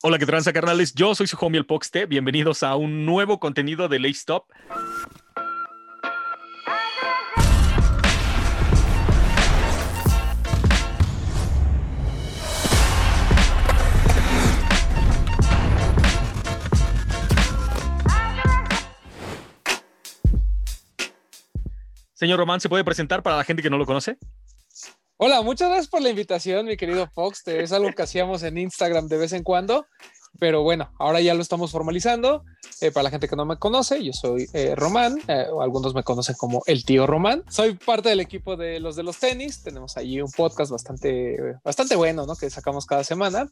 Hola, ¿qué tranza, carnales? Yo soy su homie el Poxte. Bienvenidos a un nuevo contenido de Late Stop. Señor Román, ¿se puede presentar para la gente que no lo conoce? Hola, muchas gracias por la invitación, mi querido Fox. Es algo que hacíamos en Instagram de vez en cuando, pero bueno, ahora ya lo estamos formalizando. Eh, para la gente que no me conoce, yo soy eh, Román, eh, algunos me conocen como el tío Román. Soy parte del equipo de los de los tenis. Tenemos allí un podcast bastante, bastante bueno, ¿no? Que sacamos cada semana.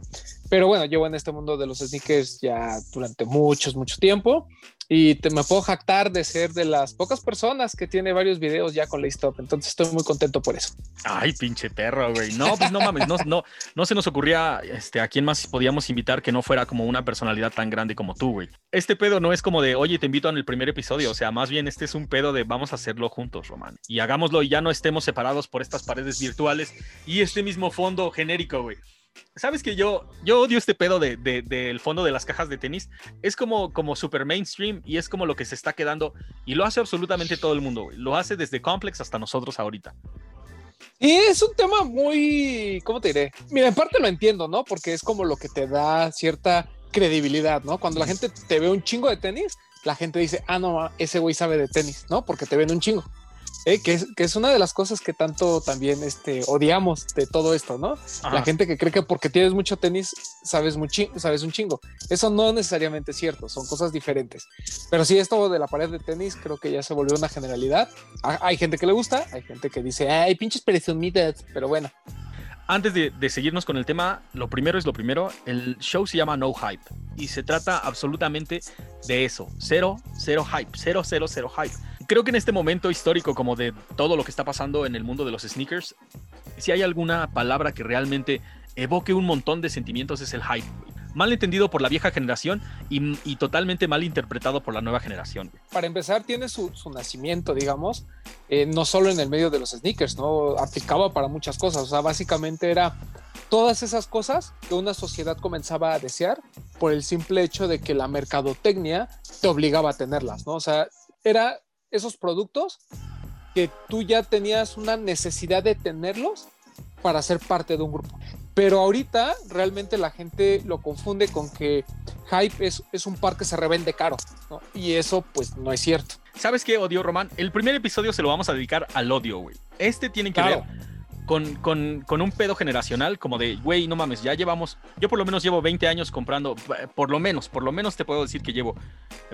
Pero bueno, llevo en este mundo de los sneakers ya durante muchos, mucho tiempo y me puedo jactar de ser de las pocas personas que tiene varios videos ya con Stop. Entonces estoy muy contento por eso. Ay, pinche perro, güey. No, pues no mames, no, no, no se nos ocurría este, a quién más podíamos invitar que no fuera como una personalidad tan grande como tú, güey. Este pedo no es como de, oye, te invito en el primer episodio. O sea, más bien este es un pedo de vamos a hacerlo juntos, Román. Y hagámoslo y ya no estemos separados por estas paredes virtuales y este mismo fondo genérico, güey. Sabes que yo, yo odio este pedo del de, fondo de las cajas de tenis. Es como, como super mainstream y es como lo que se está quedando. Y lo hace absolutamente todo el mundo. Lo hace desde Complex hasta nosotros ahorita. Y es un tema muy, ¿cómo te diré? Mira, en parte lo entiendo, ¿no? Porque es como lo que te da cierta credibilidad, ¿no? Cuando la gente te ve un chingo de tenis, la gente dice, ah, no, ese güey sabe de tenis, ¿no? Porque te ven un chingo. Eh, que, es, una de las cosas que tanto también este, odiamos de todo esto, ¿no? La gente que cree que porque tienes mucho tenis sabes, sabes un chingo. Eso no necesariamente es cierto, son cosas diferentes. Pero sí, esto de la pared de tenis creo que ya se volvió una generalidad. Hay gente que le gusta, hay gente que dice, ay, pinches presumidas, pero bueno. Antes de, de, seguirnos con el tema, lo primero es lo primero. El show se llama No Hype y se trata absolutamente de eso. Cero, cero hype. Cero, cero, cero hype creo que en este momento histórico, como de todo lo que está pasando en el mundo de los sneakers, si hay alguna palabra que realmente evoque un montón de sentimientos es el hype. Mal entendido por la vieja generación y, totalmente mal interpretado por la nueva generación. Para empezar, tiene su, nacimiento, digamos, eh, no solo en el medio de los sneakers, ¿no? Aplicaba para muchas cosas. O sea, básicamente era todas esas cosas que una sociedad comenzaba a desear por el simple hecho de que la mercadotecnia te obligaba a tenerlas, ¿no? O sea, era esos productos que tú ya tenías una necesidad de tenerlos para ser parte de un grupo. Pero ahorita realmente la gente lo confunde con que hype es, es un par que se revende caro, Y eso pues no es cierto. ¿Sabes qué, odio, Román? El primer episodio se lo vamos a dedicar al odio, güey. Este tiene que ver con, con, con, un pedo generacional, como de, güey, no mames, ya llevamos, yo por lo menos llevo 20 años comprando, por lo menos, por lo menos te puedo decir que llevo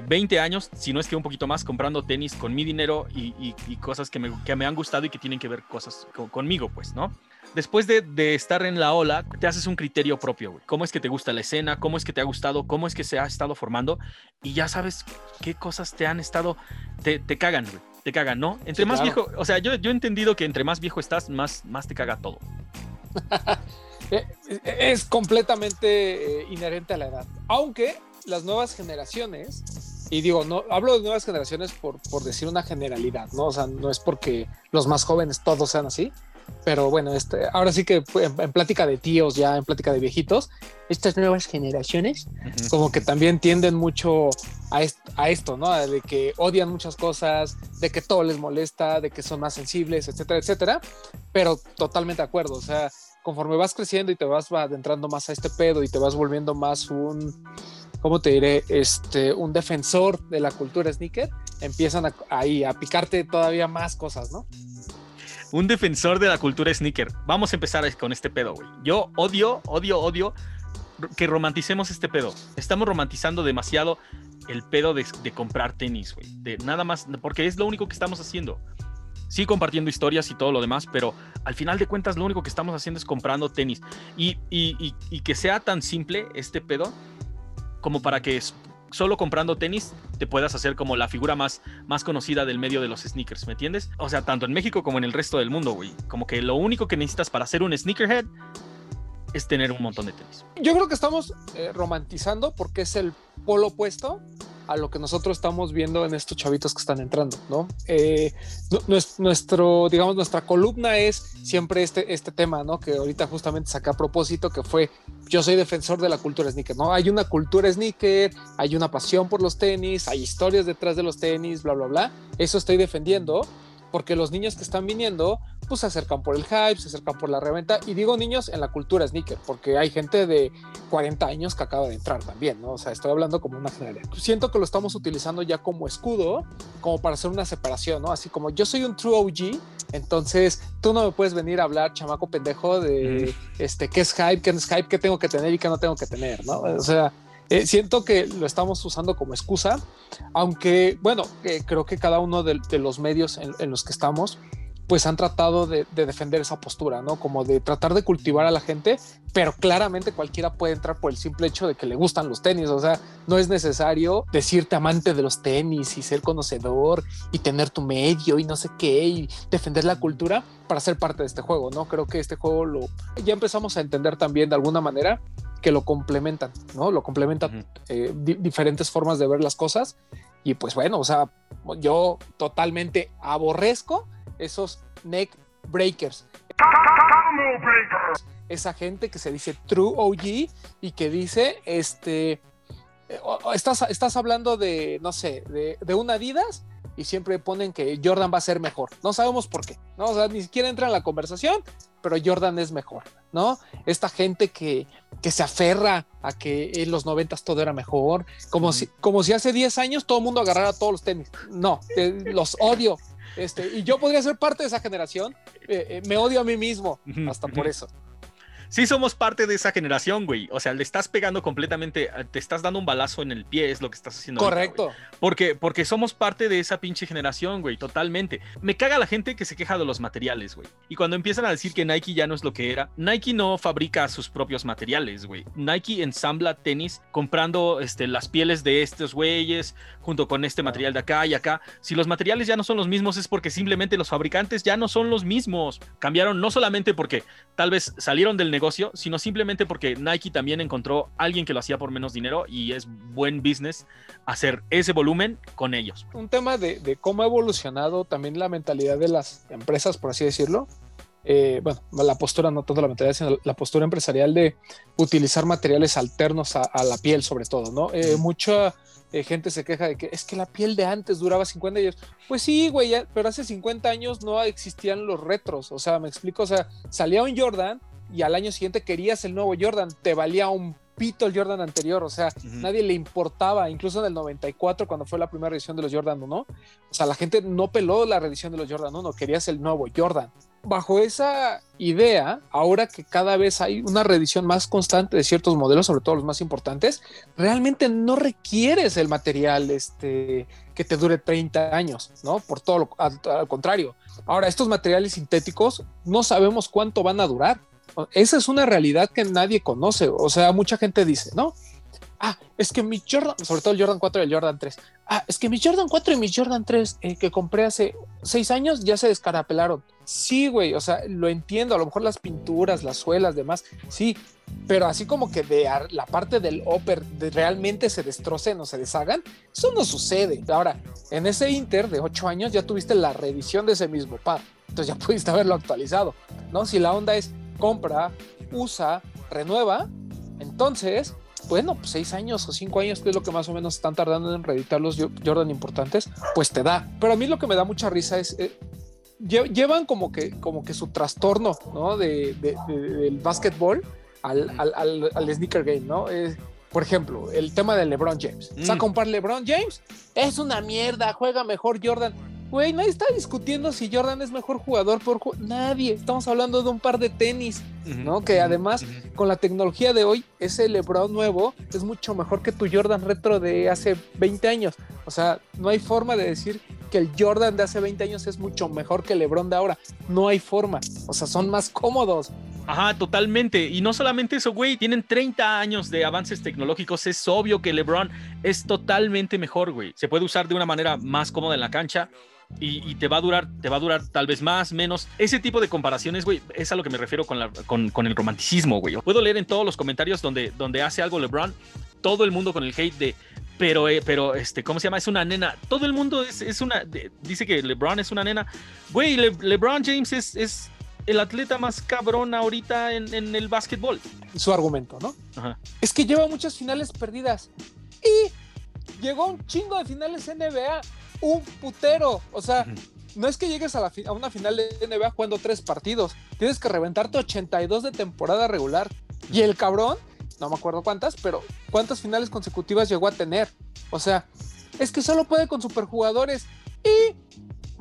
20 años, si no es que un poquito más, comprando tenis con mi dinero y, y, cosas que me, que me, han gustado y que tienen que ver cosas conmigo, pues, ¿no? Después de, de, estar en la ola, te haces un criterio propio, güey. ¿Cómo es que te gusta la escena? ¿Cómo es que te ha gustado? ¿Cómo es que se ha estado formando? Y ya sabes qué cosas te han estado, te, te cagan, güey te caga, ¿no? Entre más viejo, o sea, yo, yo he entendido que entre más viejo estás, más, más te caga todo. Eh, es completamente eh, inherente a la edad. Aunque las nuevas generaciones, y digo, no hablo de nuevas generaciones por, por decir una generalidad, ¿no? O sea, no es porque los más jóvenes todos sean así, pero bueno, este, ahora sí que en, plática de tíos, ya en plática de viejitos, estas nuevas generaciones como que también tienden mucho a, a, esto, ¿no? De que odian muchas cosas, de que todo les molesta, de que son más sensibles, etcétera, etcétera. Pero totalmente de acuerdo, o sea, conforme vas creciendo y te vas adentrando más a este pedo y te vas volviendo más un, ¿cómo te diré? Este, un defensor de la cultura sneaker, empiezan ahí a picarte todavía más cosas, ¿no? Un defensor de la cultura sneaker. Vamos a empezar con este pedo, güey. Yo odio, odio, odio que romanticemos este pedo. Estamos romantizando demasiado el pedo de, comprar tenis, güey. De nada más, porque es lo único que estamos haciendo. Sí, compartiendo historias y todo lo demás, pero al final de cuentas lo único que estamos haciendo es comprando tenis. Y, y que sea tan simple este pedo como para que solo comprando tenis te puedas hacer como la figura más, más conocida del medio de los sneakers, ¿me entiendes? O sea, tanto en México como en el resto del mundo, güey. Como que lo único que necesitas para ser un sneakerhead es tener un montón de tenis. Yo creo que estamos eh, romantizando porque es el polo opuesto a lo que nosotros estamos viendo en estos chavitos que están entrando, ¿no? Eh, nuestro, digamos, nuestra columna es siempre este, este tema, ¿no? Que ahorita justamente saqué a propósito, que fue, yo soy defensor de la cultura sneaker, ¿no? Hay una cultura sneaker, hay una pasión por los tenis, hay historias detrás de los tenis, bla, bla, bla. Eso estoy defendiendo porque los niños que están viniendo, pues se acercan por el hype, se acercan por la reventa. Y digo niños en la cultura sneaker, porque hay gente de 40 años que acaba de entrar también, ¿no? O sea, estoy hablando como una generalidad. Siento que lo estamos utilizando ya como escudo, como para hacer una separación, ¿no? Así como yo soy un true OG, entonces tú no me puedes venir a hablar, chamaco pendejo, de este, qué es hype, qué no es hype, qué tengo que tener y qué no tengo que tener, ¿no? O sea, eh, siento que lo estamos usando como excusa, aunque, bueno, eh, creo que cada uno de, los medios en, los que estamos, pues han tratado de, defender esa postura, ¿no? Como de tratar de cultivar a la gente, pero claramente cualquiera puede entrar por el simple hecho de que le gustan los tenis, o sea, no es necesario decirte amante de los tenis y ser conocedor y tener tu medio y no sé qué y defender la cultura para ser parte de este juego, ¿no? Creo que este juego lo ya empezamos a entender también de alguna manera que lo complementan, ¿no? Lo complementan eh, diferentes formas de ver las cosas. Y pues bueno, o sea, yo totalmente aborrezco esos neck breakers. Esa gente que se dice true OG y que dice, este, eh, estás, estás hablando de, no sé, de, de un Adidas y siempre ponen que Jordan va a ser mejor. No sabemos por qué, ¿no? O sea, ni siquiera entra en la conversación, pero Jordan es mejor, ¿no? Esta gente que, que se aferra a que en los noventas todo era mejor, como, si, como si hace 10 años todo el mundo agarrara todos los tenis. No, los odio. Este, y yo podría ser parte de esa generación. Eh, eh, me odio a mí mismo, hasta por eso sí somos parte de esa generación, güey. O sea, le estás pegando completamente, eh, te estás dando un balazo en el pie, es lo que estás haciendo. Correcto. porque, porque somos parte de esa pinche generación, güey, totalmente. Me caga la gente que se queja de los materiales, güey. Y cuando empiezan a decir que Nike ya no es lo que era, Nike no fabrica sus propios materiales, güey. Nike ensambla tenis comprando este, las pieles de estos güeyes junto con este material de acá y acá. Si los materiales ya no son los mismos es porque simplemente los fabricantes ya no son los mismos. Cambiaron no solamente porque tal vez salieron del negocio, sino simplemente porque Nike también encontró alguien que lo hacía por menos dinero y es buen business hacer ese volumen con ellos. Un tema de, cómo ha evolucionado también la mentalidad de las empresas, por así decirlo. Eh, bueno, la postura, no tanto la mentalidad, sino la postura empresarial de utilizar materiales alternos a, la piel, sobre todo, ¿no? Eh, mucha eh, gente se queja de que es que la piel de antes duraba 50 años. Pues sí, güey, pero hace 50 años no existían los retros, o sea, me explico, o sea, salía un Jordan y al año siguiente querías el nuevo Jordan, te valía un pito el Jordan anterior, o sea, nadie le importaba, incluso en el 94 cuando fue la primera edición de los Jordan 1, o sea, la gente no peló la reedición de los Jordan 1, querías el nuevo Jordan. Bajo esa idea, ahora que cada vez hay una reedición más constante de ciertos modelos, sobre todo los más importantes, realmente no requieres el material este, que te dure 30 años, ¿no? Por todo lo al contrario. Ahora, estos materiales sintéticos no sabemos cuánto van a durar esa es una realidad que nadie conoce. O sea, mucha gente dice, ¿no? Ah, es que mi Jordan, sobre todo el Jordan 4 y el Jordan 3. Ah, es que mi Jordan 4 y mi Jordan 3 eh, que compré hace seis años ya se descarapelaron. Sí, güey, o sea, lo entiendo. A lo mejor las pinturas, las suelas, demás, sí. Pero así como que de la parte del upper realmente se destrocen o se deshagan, eso no sucede. Ahora, en ese Inter de ocho años ya tuviste la reedición de ese mismo par. Entonces ya pudiste haberlo actualizado, ¿no? Si la onda es compra, usa, renueva, entonces, bueno, pues seis años o cinco años, que es lo que más o menos están tardando en reeditar los Jordan importantes, pues te da. Pero a mí lo que me da mucha risa es, eh, llevan como que, como que su trastorno, ¿no? De, del básquetbol al, al, al, sneaker game, ¿no? por ejemplo, el tema de LeBron James. Mm. ¿Saca un par LeBron James? Es una mierda, juega mejor Jordan. Güey, nadie está discutiendo si Jordan es mejor jugador por nadie. Estamos hablando de un par de tenis, ¿no? Que además, con la tecnología de hoy, ese LeBron nuevo es mucho mejor que tu Jordan retro de hace 20 años. O sea, no hay forma de decir que el Jordan de hace 20 años es mucho mejor que el LeBron de ahora. No hay forma. O sea, son más cómodos. Ajá, totalmente. Y no solamente eso, güey, tienen 30 años de avances tecnológicos. Es obvio que LeBron es totalmente mejor, güey. Se puede usar de una manera más cómoda en la cancha y, te va a durar, te va a durar tal vez más, menos. Ese tipo de comparaciones, güey, es a lo que me refiero con, la, con, con, el romanticismo, güey. Puedo leer en todos los comentarios donde, donde hace algo LeBron, todo el mundo con el hate de, pero, eh, pero, este, ¿cómo se llama? Es una nena. Todo el mundo es, es una, dice que LeBron es una nena. Güey, LeBron James es, es el atleta más cabrón ahorita en, en el básquetbol. Su argumento, ¿no? Ajá. Es que lleva muchas finales perdidas. Y llegó un chingo de finales NBA. Un putero. O sea, no es que llegues a, la a, una final de NBA jugando tres partidos. Tienes que reventarte 82 de temporada regular. Y el cabrón, no me acuerdo cuántas, pero cuántas finales consecutivas llegó a tener. O sea, es que solo puede con superjugadores. Y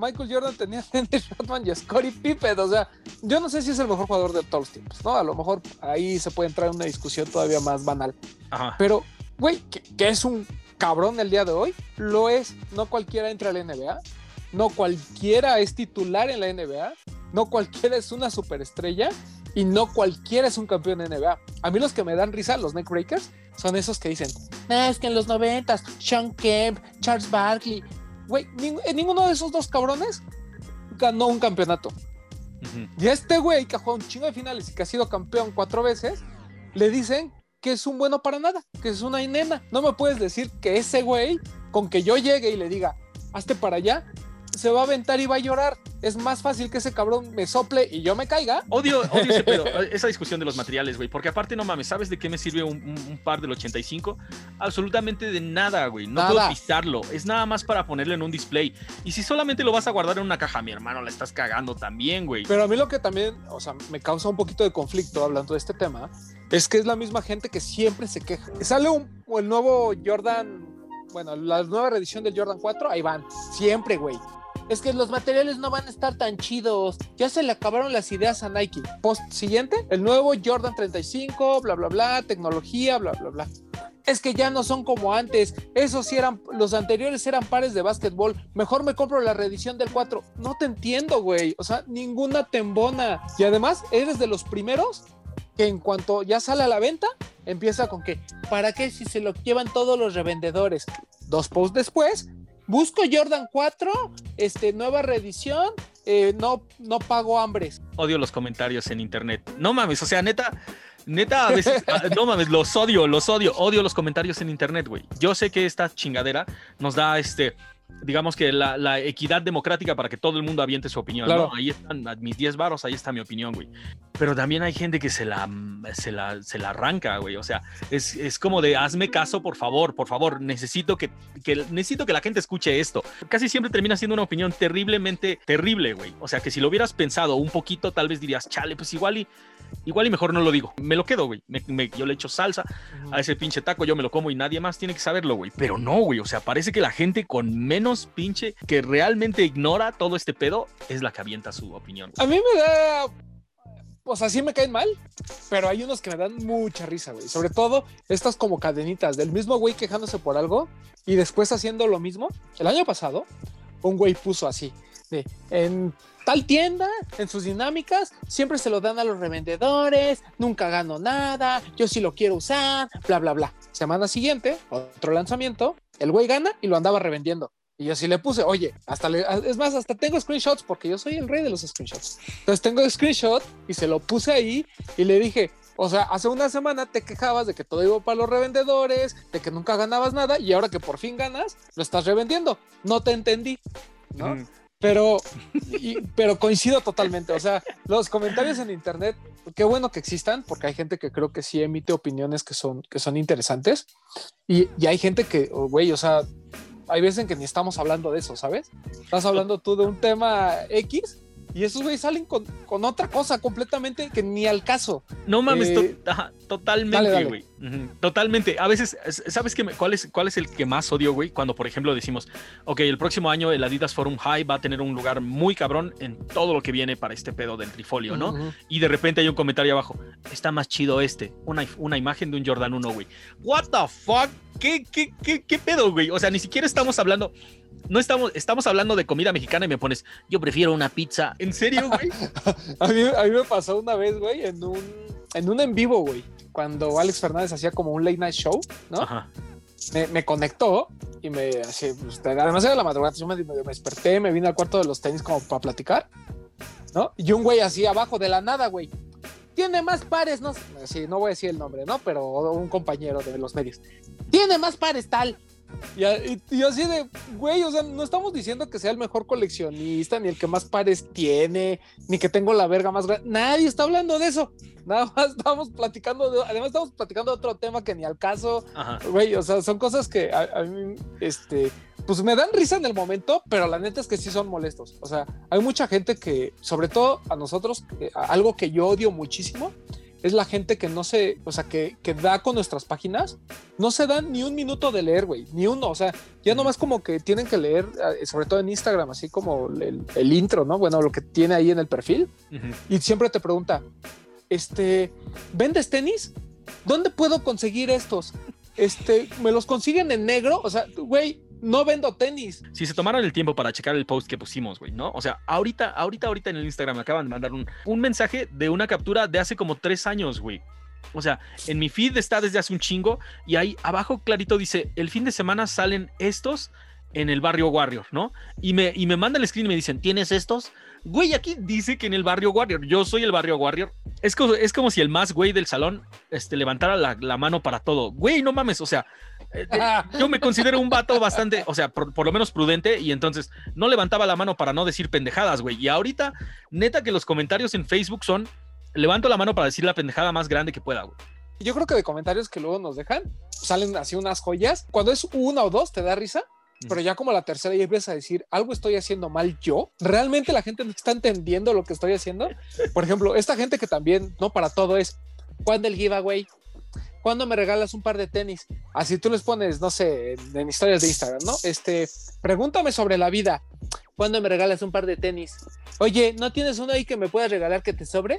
Michael Jordan tenía Dennis Rodman y Scottie Pippen. O sea, yo no sé si es el mejor jugador de todos los tiempos, ¿no? A lo mejor ahí se puede entrar en una discusión todavía más banal. Pero, güey, que, es un cabrón el día de hoy, lo es. No cualquiera entra a la NBA. No cualquiera es titular en la NBA. No cualquiera es una superestrella. Y no cualquiera es un campeón de NBA. A mí los que me dan risa, los neckbreakers, son esos que dicen, es que en los noventas, Sean Kemp, Charles Barkley, güey, ninguno de esos dos cabrones ganó un campeonato. Y a este güey que ha jugado un chingo de finales y que ha sido campeón cuatro veces, le dicen que es un bueno para nada, que es una nena. No me puedes decir que ese güey, con que yo llegue y le diga, hazte para allá, se va a aventar y va a llorar. Es más fácil que ese cabrón me sople y yo me caiga. Odio, odio ese pedo, esa discusión de los materiales, güey. Porque aparte, no mames, ¿sabes de qué me sirve un, par del 85? Absolutamente de nada, güey. No puedo pisarlo. Es nada más para ponerlo en un display. Y si solamente lo vas a guardar en una caja, mi hermano, la estás cagando también, güey. Pero a mí lo que también, o sea, me causa un poquito de conflicto hablando de este tema, es que es la misma gente que siempre se queja. Sale un, el nuevo Jordan bueno, la nueva reedición del Jordan 4, ahí van, siempre, güey es que los materiales no van a estar tan chidos. Ya se le acabaron las ideas a Nike. Post siguiente, el nuevo Jordan 35, bla, bla, bla, tecnología, bla, bla, bla. Es que ya no son como antes. Esos sí eran, los anteriores eran pares de básquetbol. Mejor me compro la reedición del 4. No te entiendo, güey. O sea, ninguna tembona. Y además, eres de los primeros que en cuanto ya sale a la venta, empieza con que, ¿para qué si se lo llevan todos los revendedores? Dos posts después, busco Jordan 4, este, nueva reedición, eh, no, no pago hambres. Odio los comentarios en internet. No mames, o sea, neta, neta, a veces, ah, no mames, los odio, los odio, odio los comentarios en internet, güey. Yo sé que esta chingadera nos da este digamos que la, equidad democrática para que todo el mundo aviente su opinión. ¿no? Ahí están mis 10 varos, ahí está mi opinión, güey. Pero también hay gente que se la, se la, se la arranca, güey. O sea, es, es, como de hazme caso, por favor, por favor. Necesito que, que, necesito que la gente escuche esto. Casi siempre termina siendo una opinión terriblemente terrible, güey. O sea, que si lo hubieras pensado un poquito, tal vez dirías, chale, pues igual y igual y mejor no lo digo. Me lo quedo, güey. yo le echo salsa a ese pinche taco, yo me lo como y nadie más tiene que saberlo, güey. Pero no, güey. O sea, parece que la gente con menos pinche que realmente ignora todo este pedo es la que avienta su opinión. A mí me da. O sea, sí me caen mal, pero hay unos que me dan mucha risa, güey. Sobre todo estas como cadenitas del mismo güey quejándose por algo y después haciendo lo mismo. El año pasado, un güey puso así: de, en tal tienda, en sus dinámicas, siempre se lo dan a los revendedores, nunca gano nada, yo sí lo quiero usar, bla, bla, bla. Semana siguiente, otro lanzamiento, el güey gana y lo andaba revendiendo. Y yo sí le puse, oye, hasta le, es más, hasta tengo screenshots porque yo soy el rey de los screenshots. Entonces tengo screenshot y se lo puse ahí y le dije, o sea, hace una semana te quejabas de que todo iba para los revendedores, de que nunca ganabas nada y ahora que por fin ganas, lo estás revendiendo. No te entendí, ¿no? Pero, pero coincido totalmente. O sea, los comentarios en internet, qué bueno que existan, porque hay gente que creo que sí emite opiniones que son, que son interesantes. Y, y hay gente que, oh, güey, o sea, hay veces en que ni estamos hablando de eso, ¿sabes? Estás hablando tú de un tema X y esos güeyes salen con, otra cosa completamente que ni al caso. No mames, eh, totalmente, güey. Totalmente. A veces, ¿sabes qué, cuál, es, cuál es el que más odio, güey? Cuando, por ejemplo, decimos, ok, el próximo año el Adidas Forum High va a tener un lugar muy cabrón en todo lo que viene para este pedo del trifolio, ¿no? Y de repente hay un comentario abajo, está más chido este, una, una imagen de un Jordan 1, güey. ¿What the fuck? ¿Qué, qué, qué, qué pedo, güey? O sea, ni siquiera estamos hablando no estamos, estamos hablando de comida mexicana y me pones, yo prefiero una pizza. ¿En serio, güey? a, mí, a, mí, me pasó una vez, güey, en un, en un en vivo, güey, cuando Alex Fernández hacía como un late night show, ¿no? Ajá. Me, me, conectó y me así, pues, además era la madrugada, yo me, me, desperté, me vine al cuarto de los tenis como para platicar, ¿no? Y un güey así abajo de la nada, güey. Tiene más pares, no sí, no voy a decir el nombre, ¿no? Pero un compañero de los medios. Tiene más pares tal Y, así de, güey, o sea, no estamos diciendo que sea el mejor coleccionista, ni el que más pares tiene, ni que tengo la verga más grande. Nadie está hablando de eso. Nada más estamos platicando de, además estamos platicando de otro tema que ni al caso. Güey, o sea, son cosas que a, mí, este, pues me dan risa en el momento, pero la neta es que sí son molestos. O sea, hay mucha gente que, sobre todo a nosotros, algo que yo odio muchísimo es la gente que no se, o sea, que, que da con nuestras páginas, no se dan ni un minuto de leer, güey, ni uno, o sea, ya nomás como que tienen que leer, eh, sobre todo en Instagram, así como el, intro, ¿no? Bueno, lo que tiene ahí en el perfil, y siempre te pregunta, este, ¿vendes tenis? ¿Dónde puedo conseguir estos? Este, ¿me los consiguen en negro? O sea, güey, no vendo tenis. Si se tomaron el tiempo para checar el post que pusimos, güey, ¿no? O sea, ahorita, ahorita, ahorita en el Instagram me acaban de mandar un, un mensaje de una captura de hace como tres años, güey. O sea, en mi feed está desde hace un chingo y ahí abajo clarito dice, el fin de semana salen estos en el barrio Warrior, ¿no? Y me, y me mandan el screen y me dicen, ¿tienes estos? Güey, aquí dice que en el barrio Warrior, yo soy el barrio Warrior. Es como, es como si el más güey del salón este, levantara la, la mano para todo. Güey, no mames, o sea, yo me considero un vato bastante, o sea, por, lo menos prudente, y entonces no levantaba la mano para no decir pendejadas, güey. Y ahorita, neta que los comentarios en Facebook son, levanto la mano para decir la pendejada más grande que pueda, güey. Yo creo que de comentarios que luego nos dejan, salen así unas joyas. Cuando es una o dos, te da risa, pero ya como la tercera y empiezas a decir, algo estoy haciendo mal yo, realmente la gente no está entendiendo lo que estoy haciendo. Por ejemplo, esta gente que también, no para todo es, ¿cuándo el giveaway? ¿Cuándo me regalas un par de tenis? Así tú les pones, no sé, en, historias de Instagram, ¿no? Este, pregúntame sobre la vida. ¿Cuándo me regalas un par de tenis? Oye, ¿no tienes uno ahí que me puedas regalar que te sobre?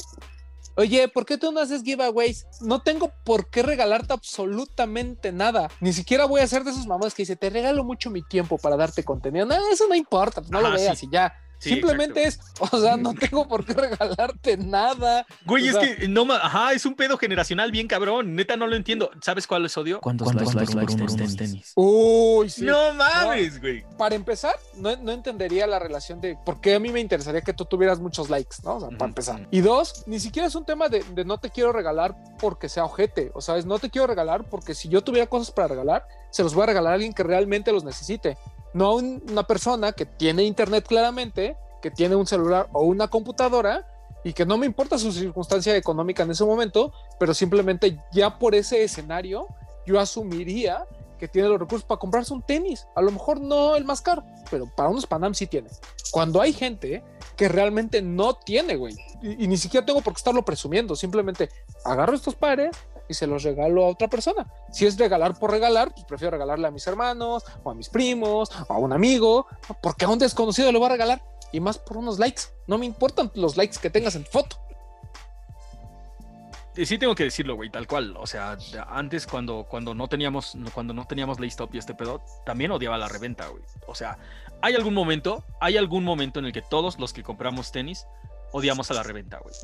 Oye, ¿por qué tú no haces giveaways? No tengo por qué regalarte absolutamente nada. Ni siquiera voy a hacer de esos mamás que dice, te regalo mucho mi tiempo para darte contenido. No, eso no importa, no lo veas y ya. Simplemente es, o sea, no tengo por qué regalarte nada. Güey, es que no ajá, es un pedo generacional bien cabrón. Neta, no lo entiendo. ¿Sabes cuál es odio? ¿Cuántos, likes, por unos tenis? Uy, sí. No mames, güey. para empezar, no, no, entendería la relación de por qué a mí me interesaría que tú tuvieras muchos likes, ¿no? O sea, para empezar. Y dos, ni siquiera es un tema de, de no te quiero regalar porque sea ojete. O sea, es no te quiero regalar porque si yo tuviera cosas para regalar, se los voy a regalar a alguien que realmente los necesite no una persona que tiene internet claramente, que tiene un celular o una computadora y que no me importa su circunstancia económica en ese momento, pero simplemente ya por ese escenario yo asumiría que tiene los recursos para comprarse un tenis. A lo mejor no el más caro, pero para unos Panam sí tiene. Cuando hay gente que realmente no tiene, güey, y, y, ni siquiera tengo por qué estarlo presumiendo, simplemente agarro estos pares, y se los regalo a otra persona. Si es regalar por regalar, pues prefiero regalarle a mis hermanos o a mis primos o a un amigo, porque a un desconocido le voy a regalar y más por unos likes. No me importan los likes que tengas en tu foto. Sí tengo que decirlo, güey, tal cual. O sea, antes cuando, cuando no teníamos, cuando no teníamos y este pedo, también odiaba la reventa, güey. O sea, hay algún momento, hay algún momento en el que todos los que compramos tenis odiamos a la reventa, güey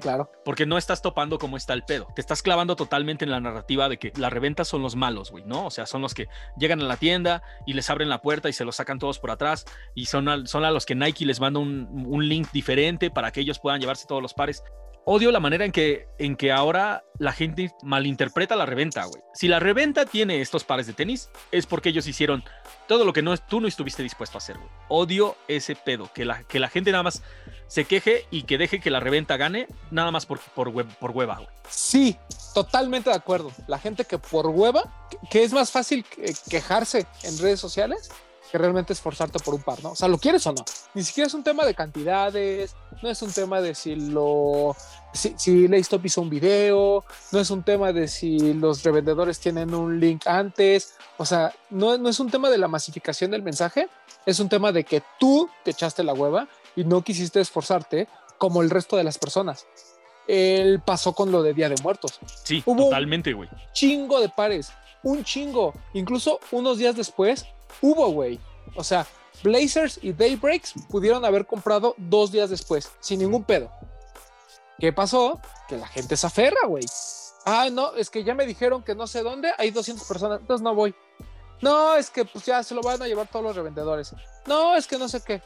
claro. Porque no estás topando cómo está el pedo. Te estás clavando totalmente en la narrativa de que la reventa son los malos, güey, ¿no? O sea, son los que llegan a la tienda y les abren la puerta y se los sacan todos por atrás y son a, son a los que Nike les manda un, un link diferente para que ellos puedan llevarse todos los pares odio la manera en que, en que ahora la gente malinterpreta la reventa, güey. Si la reventa tiene estos pares de tenis, es porque ellos hicieron todo lo que no, tú no estuviste dispuesto a hacer. Odio ese pedo, que la, que la gente nada más se queje y que deje que la reventa gane, nada más por, por, por hueva. Sí, totalmente de acuerdo. La gente que por hueva, que es más fácil quejarse en redes sociales que realmente esforzarte por un par, ¿no? O sea, ¿lo quieres o no? Ni siquiera es un tema de cantidades, no es un tema de si lo si, si Laystop hizo un video, no es un tema de si los revendedores tienen un link antes, o sea, no, no es un tema de la masificación del mensaje, es un tema de que tú te echaste la hueva y no quisiste esforzarte como el resto de las personas. Él pasó con lo de Día de Muertos. Sí, totalmente, güey. Chingo de pares, un chingo. Incluso unos días después hubo, güey. O sea, Blazers y Daybreaks pudieron haber comprado dos días después, sin ningún pedo. ¿Qué pasó? Que la gente se aferra, güey. Ah, no, es que ya me dijeron que no sé dónde, hay 200 personas, entonces no voy. No, es que pues ya se lo van a llevar todos los revendedores. No, es que no sé qué.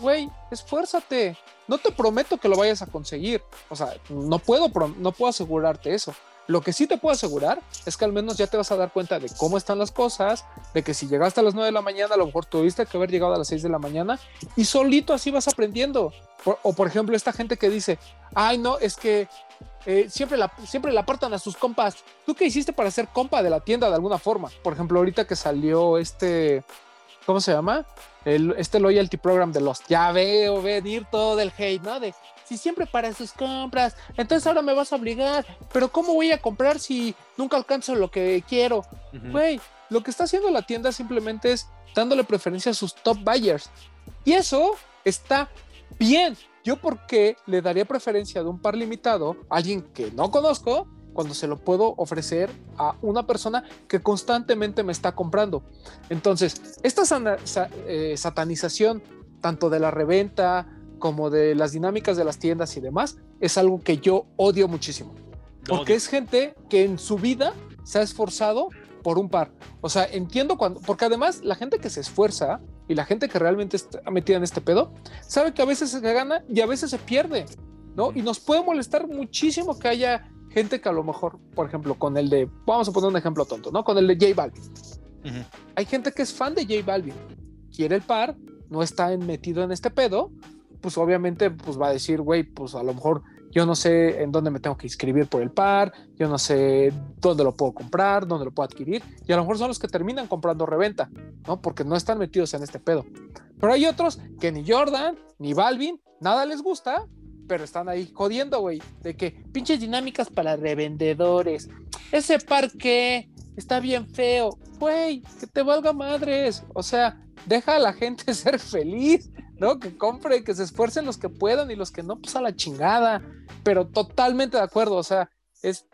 Güey, esfuérzate. No te prometo que lo vayas a conseguir. O sea, no puedo, no puedo asegurarte eso. Lo que sí te puedo asegurar es que al menos ya te vas a dar cuenta de cómo están las cosas, de que si llegaste a las 9 de la mañana, a lo mejor tuviste que haber llegado a las 6 de la mañana y solito así vas aprendiendo. o por ejemplo, esta gente que dice, ay no, es que eh, siempre, la, siempre la apartan a sus compas. ¿Tú qué hiciste para ser compa de la tienda de alguna forma? Por ejemplo, ahorita que salió este, ¿cómo se llama? El, este loyalty program de los, ya veo venir todo del hate, ¿no? De, si siempre para sus compras, entonces ahora me vas a obligar, pero ¿cómo voy a comprar si nunca alcanzo lo que quiero? Güey, lo que está haciendo la tienda simplemente es dándole preferencia a sus top buyers. Y eso está bien. Yo por qué le daría preferencia de un par limitado a alguien que no conozco cuando se lo puedo ofrecer a una persona que constantemente me está comprando. Entonces, esta eh, satanización tanto de la reventa, como de las dinámicas de las tiendas y demás, es algo que yo odio muchísimo. Porque es gente que en su vida se ha esforzado por un par. O sea, entiendo cuando, porque además la gente que se esfuerza y la gente que realmente está metida en este pedo, sabe que a veces se gana y a veces se pierde, ¿no? Y nos puede molestar muchísimo que haya gente que a lo mejor, por ejemplo, con el de, vamos a poner un ejemplo tonto, ¿no? Con el de J Balvin. Hay gente que es fan de J Balvin, quiere el par, no está metido en este pedo, pues obviamente pues va a decir, güey, pues a lo mejor yo no sé en dónde me tengo que inscribir por el par, yo no sé dónde lo puedo comprar, dónde lo puedo adquirir, y a lo mejor son los que terminan comprando reventa, ¿no? Porque no están metidos en este pedo. Pero hay otros que ni Jordan, ni Balvin, nada les gusta, pero están ahí jodiendo, güey, de que pinches dinámicas para revendedores. Ese par que está bien feo, güey, que te valga madres. O sea, deja a la gente ser feliz. ¿No? Que compre, que se esfuercen los que puedan y los que no, pues a la chingada. Pero totalmente de acuerdo, o sea, es,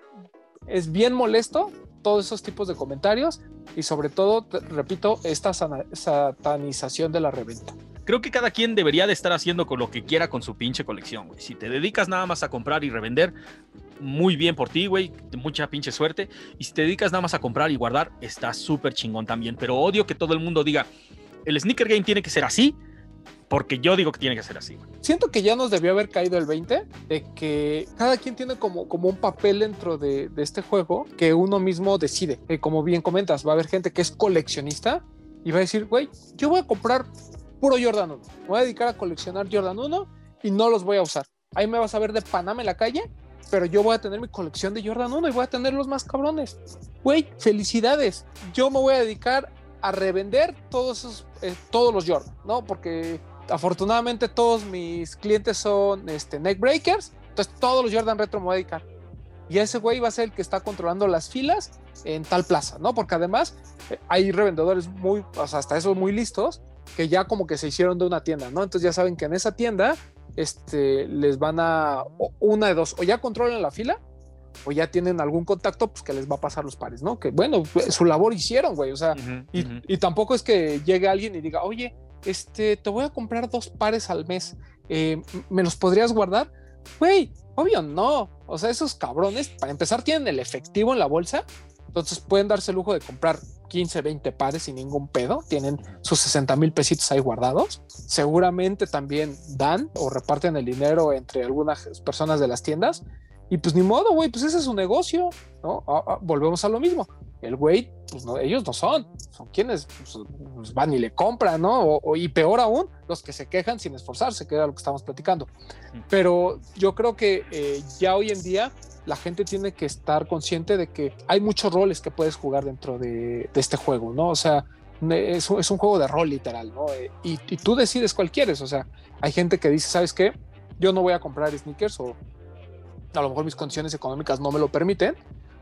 es bien molesto todos esos tipos de comentarios y sobre todo, repito, esta satanización de la reventa. Creo que cada quien debería de estar haciendo con lo que quiera con su pinche colección, güey. Si te dedicas nada más a comprar y revender, muy bien por ti, güey, mucha pinche suerte. Y si te dedicas nada más a comprar y guardar, está súper chingón también. Pero odio que todo el mundo diga, el sneaker game tiene que ser así, porque yo digo que tiene que ser así. Siento que ya nos debió haber caído el 20 de que cada quien tiene como, como un papel dentro de, este juego que uno mismo decide. Eh, como bien comentas, va a haber gente que es coleccionista y va a decir, güey, yo voy a comprar puro Jordan 1. Me voy a dedicar a coleccionar Jordan 1 y no los voy a usar. Ahí me vas a ver de Panamá en la calle, pero yo voy a tener mi colección de Jordan 1 y voy a tener los más cabrones. Güey, felicidades. Yo me voy a dedicar a revender todos esos, eh, todos los Jordan, ¿no? Porque afortunadamente todos mis clientes son este, neckbreakers, entonces todos los Jordan Retro me. Y ese güey va a ser el que está controlando las filas en tal plaza, ¿no? Porque además eh, hay revendedores muy, hasta eso muy listos, que ya como que se hicieron de una tienda, ¿no? Entonces ya saben que en esa tienda este, les van a, una de dos, o ya controlan la fila, o ya tienen algún contacto, pues que les va a pasar los pares, ¿no? Que bueno, su labor hicieron, güey, o sea, y, y, tampoco es que llegue alguien y diga, oye, este, te voy a comprar dos pares al mes, eh, ¿me los podrías guardar? Güey, obvio no. O sea, esos cabrones, para empezar, tienen el efectivo en la bolsa, entonces pueden darse el lujo de comprar 15, 20 pares sin ningún pedo. Tienen sus 60 mil pesitos ahí guardados. Seguramente también dan o reparten el dinero entre algunas personas de las tiendas. Y pues ni modo, güey, pues ese es su negocio, ¿no? Ah, ah, volvemos a lo mismo. El güey, pues no, ellos no son, son quienes pues, pues, van y le compran, ¿no? O, y peor aún, los que se quejan sin esforzarse, que era lo que estamos platicando. Pero yo creo que eh, ya hoy en día la gente tiene que estar consciente de que hay muchos roles que puedes jugar dentro de, este juego, ¿no? O sea, es, es, un juego de rol literal, ¿no? Eh, y, y, tú decides cuál quieres, o sea, hay gente que dice, ¿sabes qué? Yo no voy a comprar sneakers o a lo mejor mis condiciones económicas no me lo permiten,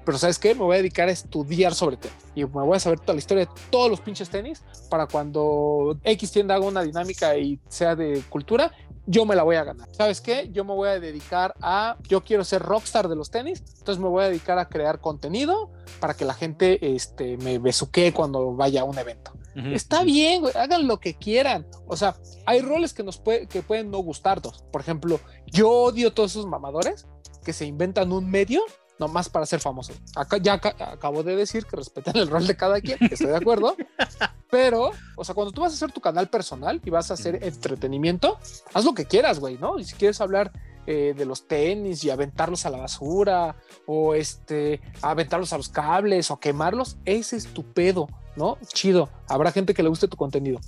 pero ¿sabes qué? Me voy a dedicar a estudiar sobre tenis y me voy a saber toda la historia de todos los pinches tenis para cuando X tienda haga una dinámica y sea de cultura, yo me la voy a ganar. ¿Sabes qué? Yo me voy a dedicar a, yo quiero ser rockstar de los tenis, entonces me voy a dedicar a crear contenido para que la gente este, me besuquee cuando vaya a un evento. Está bien, hagan lo que quieran. O sea, hay roles que nos que pueden no gustarnos. Por ejemplo, yo odio todos esos mamadores que se inventan un medio más para ser famoso. Acá ya acabo de decir que respetan el rol de cada quien, estoy de acuerdo. pero, o sea, cuando tú vas a hacer tu canal personal y vas a hacer entretenimiento, haz lo que quieras, güey, ¿no? Y si quieres hablar eh, de los tenis y aventarlos a la basura o este, aventarlos a los cables o quemarlos, ese es tu pedo, ¿no? Chido, habrá gente que le guste tu contenido.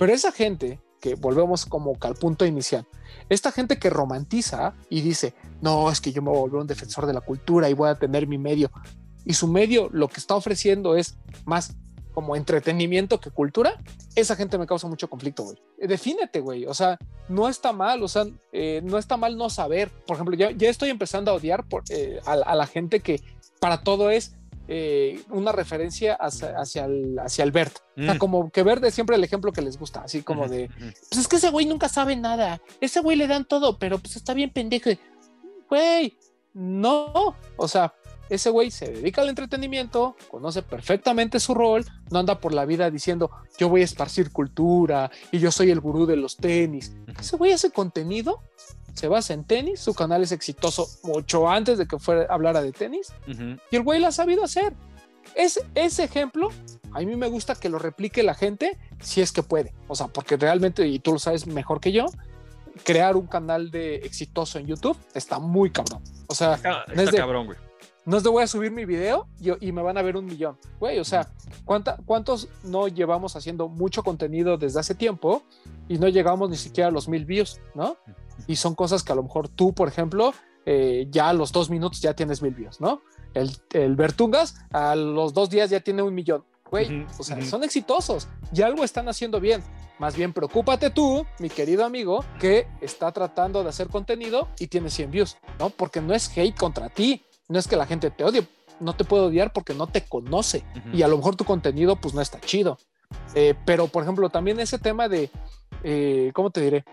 Pero esa gente volvemos como al punto inicial, esta gente que romantiza y dice, no, es que yo me voy a volver un defensor de la cultura y voy a tener mi medio. Y su medio lo que está ofreciendo es más como entretenimiento que cultura, esa gente me causa mucho conflicto, güey. Eh, defínete, güey. O sea, no está mal, o sea, eh, no está mal no saber. Por ejemplo, ya, estoy empezando a odiar eh, a, la gente que para todo es una referencia hacia, hacia, el, hacia el Bert. O sea, mm. como que Bert es siempre el ejemplo que les gusta, así como de, pues es que ese güey nunca sabe nada. Ese güey le dan todo, pero pues está bien pendejo. Güey, no. O sea, ese güey se dedica al entretenimiento, conoce perfectamente su rol, no anda por la vida diciendo yo voy a esparcir cultura y yo soy el gurú de los tenis. Ese güey hace contenido, se basa en tenis, su canal es exitoso mucho antes de que fuera hablara de tenis y el güey lo ha sabido hacer. Es, ese ejemplo, a mí me gusta que lo replique la gente si es que puede. O sea, porque realmente, y tú lo sabes mejor que yo, crear un canal de exitoso en YouTube está muy cabrón. O sea, está, cabrón, güey no es de voy a subir mi video y, me van a ver un millón. Güey, o sea, ¿cuántos no llevamos haciendo mucho contenido desde hace tiempo y no llegamos ni siquiera a los mil views, ¿no? Y son cosas que a lo mejor tú, por ejemplo, eh, ya a los dos minutos ya tienes mil views, ¿no? El, el Bertungas a los dos días ya tiene un millón. Güey, o sea, son exitosos y algo están haciendo bien. Más bien, preocúpate tú, mi querido amigo, que está tratando de hacer contenido y tiene 100 views, ¿no? Porque no es hate contra ti, no es que la gente te odie, no te puede odiar porque no te conoce y a lo mejor tu contenido pues no está chido. Eh, pero por ejemplo, también ese tema de, eh, ¿cómo te diré?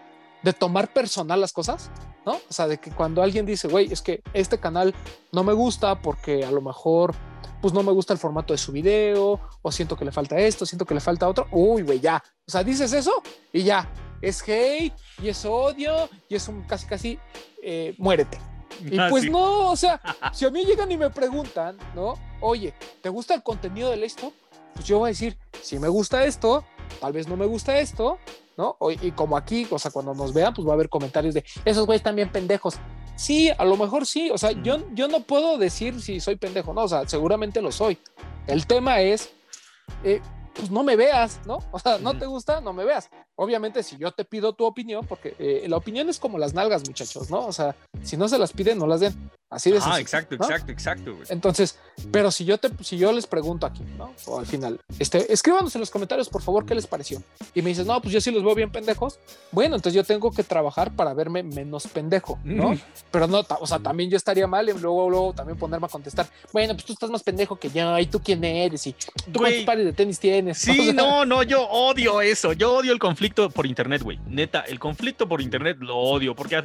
De tomar personal las cosas, ¿no? O sea, de que cuando alguien dice, güey, es que este canal no me gusta porque a lo mejor pues no me gusta el formato de su video, o siento que le falta esto, siento que le falta otro, uy, güey, ya. O sea, dices eso y ya, es hate y es odio y es un casi, casi, eh, muérete, y ah, pues no, o sea, si a mí llegan y me preguntan, ¿no? Oye, ¿te gusta el contenido de esto? Pues yo voy a decir, si me gusta esto, tal vez no me gusta esto, ¿no? Y como aquí, o sea, cuando nos vean, pues va a haber comentarios de, esos güeyes también pendejos. Sí, a lo mejor sí, o sea, yo, yo no puedo decir si soy pendejo, no, o sea, seguramente lo soy. El tema es, eh, pues no me veas, ¿no? O sea, no te gusta, no me veas. Obviamente, si yo te pido tu opinión, porque eh, la opinión es como las nalgas, muchachos, ¿no? O sea, si no se las piden, no las den. Así de Ah, exacto, exacto, exacto. Entonces, pero si yo te, si yo les pregunto aquí, ¿no? O al final, este, escríbanos en los comentarios, por favor, qué les pareció. Y me dices, no, pues yo sí los veo bien pendejos. Bueno, entonces yo tengo que trabajar para verme menos pendejo, ¿no? Pero no, o sea, también yo estaría mal y luego, luego también ponerme a contestar, bueno, pues tú estás más pendejo que yo, y tú quién eres, y tú cuántos pares de tenis tienes. Sí, no, no, yo odio eso, yo odio el conflicto por internet, güey. Neta, el conflicto por internet lo odio, porque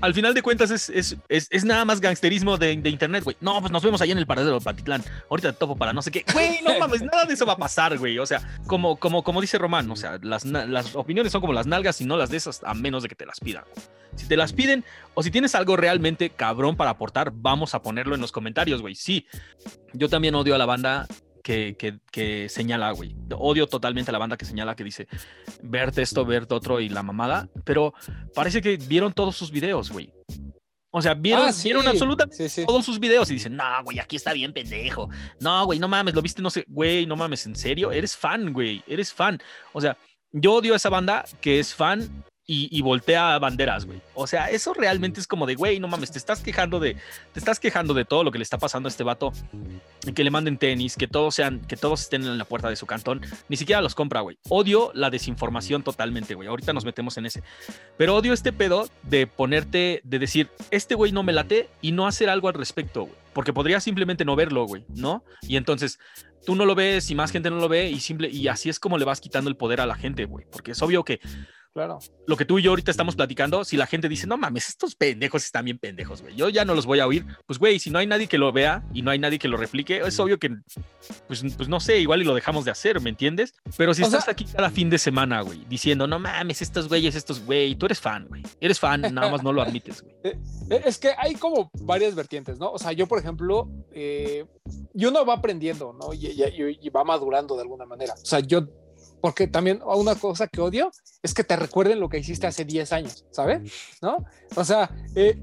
al, final de cuentas es, es, es nada más gangsterismo de, internet, güey. No, pues nos vemos ahí en el paradero de Patitlán. Ahorita te topo para no sé qué. Güey, no mames, nada de eso va a pasar, güey. O sea, como, como, como dice Román, o sea, las, las opiniones son como las nalgas y no las de esas, a menos de que te las pidan. Si te las piden o si tienes algo realmente cabrón para aportar, vamos a ponerlo en los comentarios, güey. Sí, yo también odio a la banda que, que, que, señala, güey. Odio totalmente a la banda que señala, que dice, verte esto, verte otro y la mamada. Pero parece que vieron todos sus videos, güey. O sea, vieron, ah, vieron absolutamente todos sus videos y dicen, no, güey, aquí está bien pendejo. No, güey, no mames, lo viste, no sé, güey, no mames, en serio, eres fan, güey, eres fan. O sea, yo odio a esa banda que es fan y, voltea banderas, güey. O sea, eso realmente es como de, güey, no mames, te estás quejando de, te estás quejando de todo lo que le está pasando a este vato, que le manden tenis, que todos sean, que todos estén en la puerta de su cantón, ni siquiera los compra, güey. Odio la desinformación totalmente, güey. Ahorita nos metemos en ese. Pero odio este pedo de ponerte, de decir, este güey no me late y no hacer algo al respecto, güey. Porque podría simplemente no verlo, güey, ¿no? Y entonces tú no lo ves y más gente no lo ve y simple y así es como le vas quitando el poder a la gente, güey. Porque es obvio que Claro. Lo que tú y yo ahorita estamos platicando, si la gente dice, no mames, estos pendejos están bien pendejos, güey, yo ya no los voy a oír, pues, güey, si no hay nadie que lo vea y no hay nadie que lo replique, es obvio que, pues, pues no sé, igual y lo dejamos de hacer, ¿me entiendes? Pero si estás aquí cada fin de semana, güey, diciendo, no mames, estos güeyes, estos, güey, tú eres fan, güey, eres fan, nada más no lo admites, güey. Eh, eh, es que hay como varias vertientes, ¿no? O sea, yo, por ejemplo, eh, y uno va aprendiendo, ¿no? Y, y va madurando de alguna manera. O sea, yo porque también una cosa que odio es que te recuerden lo que hiciste hace 10 años, ¿sabes? ¿No? O sea, eh,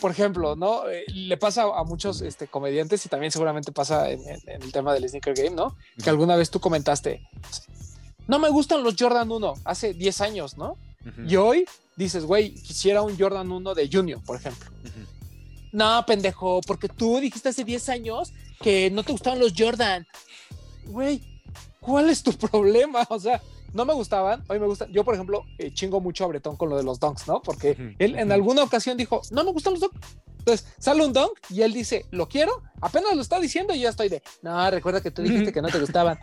por ejemplo, ¿no? Eh, le pasa a muchos este, comediantes y también seguramente pasa en, el tema del sneaker game, ¿no? Que alguna vez tú comentaste, no me gustan los Jordan 1 hace 10 años, ¿no? Y hoy dices, güey, quisiera un Jordan 1 de Junior, por ejemplo. No, pendejo, porque tú dijiste hace 10 años que no te gustaban los Jordan. Güey, ¿cuál es tu problema? O sea, no me gustaban, hoy me gustan. Yo, por ejemplo, eh, chingo mucho a Bretón con lo de los dunks, ¿no? Porque él en alguna ocasión dijo, no me gustan los dunks. Entonces sale un dunk y él dice, lo quiero, apenas lo está diciendo y ya estoy de, no, recuerda que tú dijiste que no te gustaban.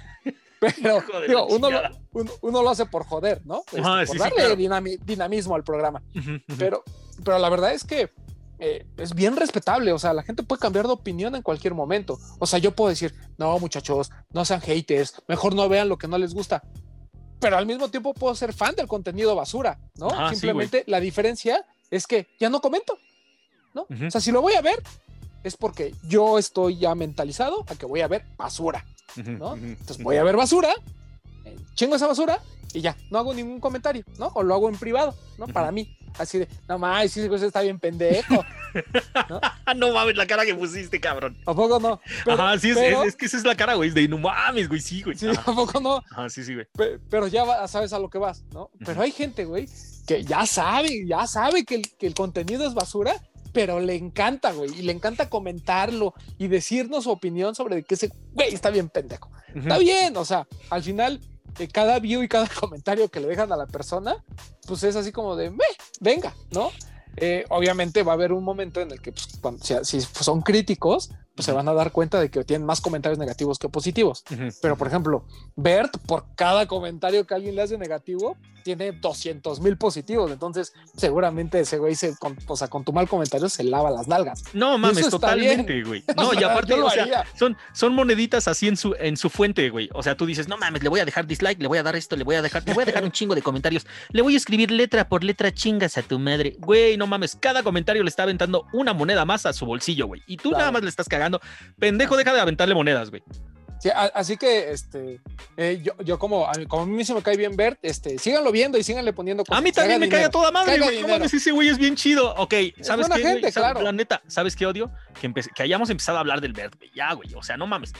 Pero digo, uno, lo, uno, lo hace por joder, ¿no? Este, por darle dinamismo al programa. Pero, pero la verdad es que eh, es bien respetable, o sea, la gente puede cambiar de opinión en cualquier momento. O sea, yo puedo decir, no, muchachos, no sean haters, mejor no vean lo que no les gusta. Pero al mismo tiempo puedo ser fan del contenido basura, ¿no? Simplemente la diferencia es que ya no comento, ¿no? O sea, si lo voy a ver, es porque yo estoy ya mentalizado a que voy a ver basura, ¿no? Entonces voy a ver basura, eh, chingo esa basura y ya, no hago ningún comentario, ¿no? O lo hago en privado, ¿no? Para mí. Así de, no mames, sí, está bien pendejo. ¿No? no mames, la cara que pusiste, cabrón. ¿A poco no? Ajá, sí, es, que esa es la cara, güey. De no mames, güey, sí, güey. Sí, ¿a poco no? Ajá, sí, sí, güey. Pero, ya sabes a lo que vas, ¿no? Pero hay gente, güey, que ya sabe, ya sabe que el, que el contenido es basura, pero le encanta, güey, y le encanta comentarlo y decirnos su opinión sobre que ese güey está bien pendejo. Está bien, o sea, al final cada view y cada comentario que le dejan a la persona, pues es así como de, venga, ¿no? Eh, obviamente va a haber un momento en el que, pues, si, son críticos, pues se van a dar cuenta de que tienen más comentarios negativos que positivos. Pero, por ejemplo, Bert, por cada comentario que alguien le hace negativo, tiene 200 mil positivos. Entonces, seguramente ese güey, se, con, o sea, con tu mal comentario, se lava las nalgas. No mames, totalmente, güey. No, y aparte, o sea, son, son moneditas así en su, en su fuente, güey. O sea, tú dices, no mames, le voy a dejar dislike, le voy a dar esto, le voy a dejar, le voy a dejar un chingo de comentarios, le voy a escribir letra por letra chingas a tu madre. Güey, no mames, cada comentario le está aventando una moneda más a su bolsillo, güey. Y tú nada más le estás cagando Pendejo, deja de aventarle monedas, güey. así que este, eh, yo, yo como, como a mí se me cae bien Bert, este, síganlo viendo y síganle poniendo cosas. A mí también me cae a toda madre, güey. No mames, ese güey es bien chido. Ok, ¿sabes qué? Gente, claro. La neta, ¿sabes qué odio? Que, que hayamos empezado a hablar del Bert, güey. Ya, güey. O sea, no mames.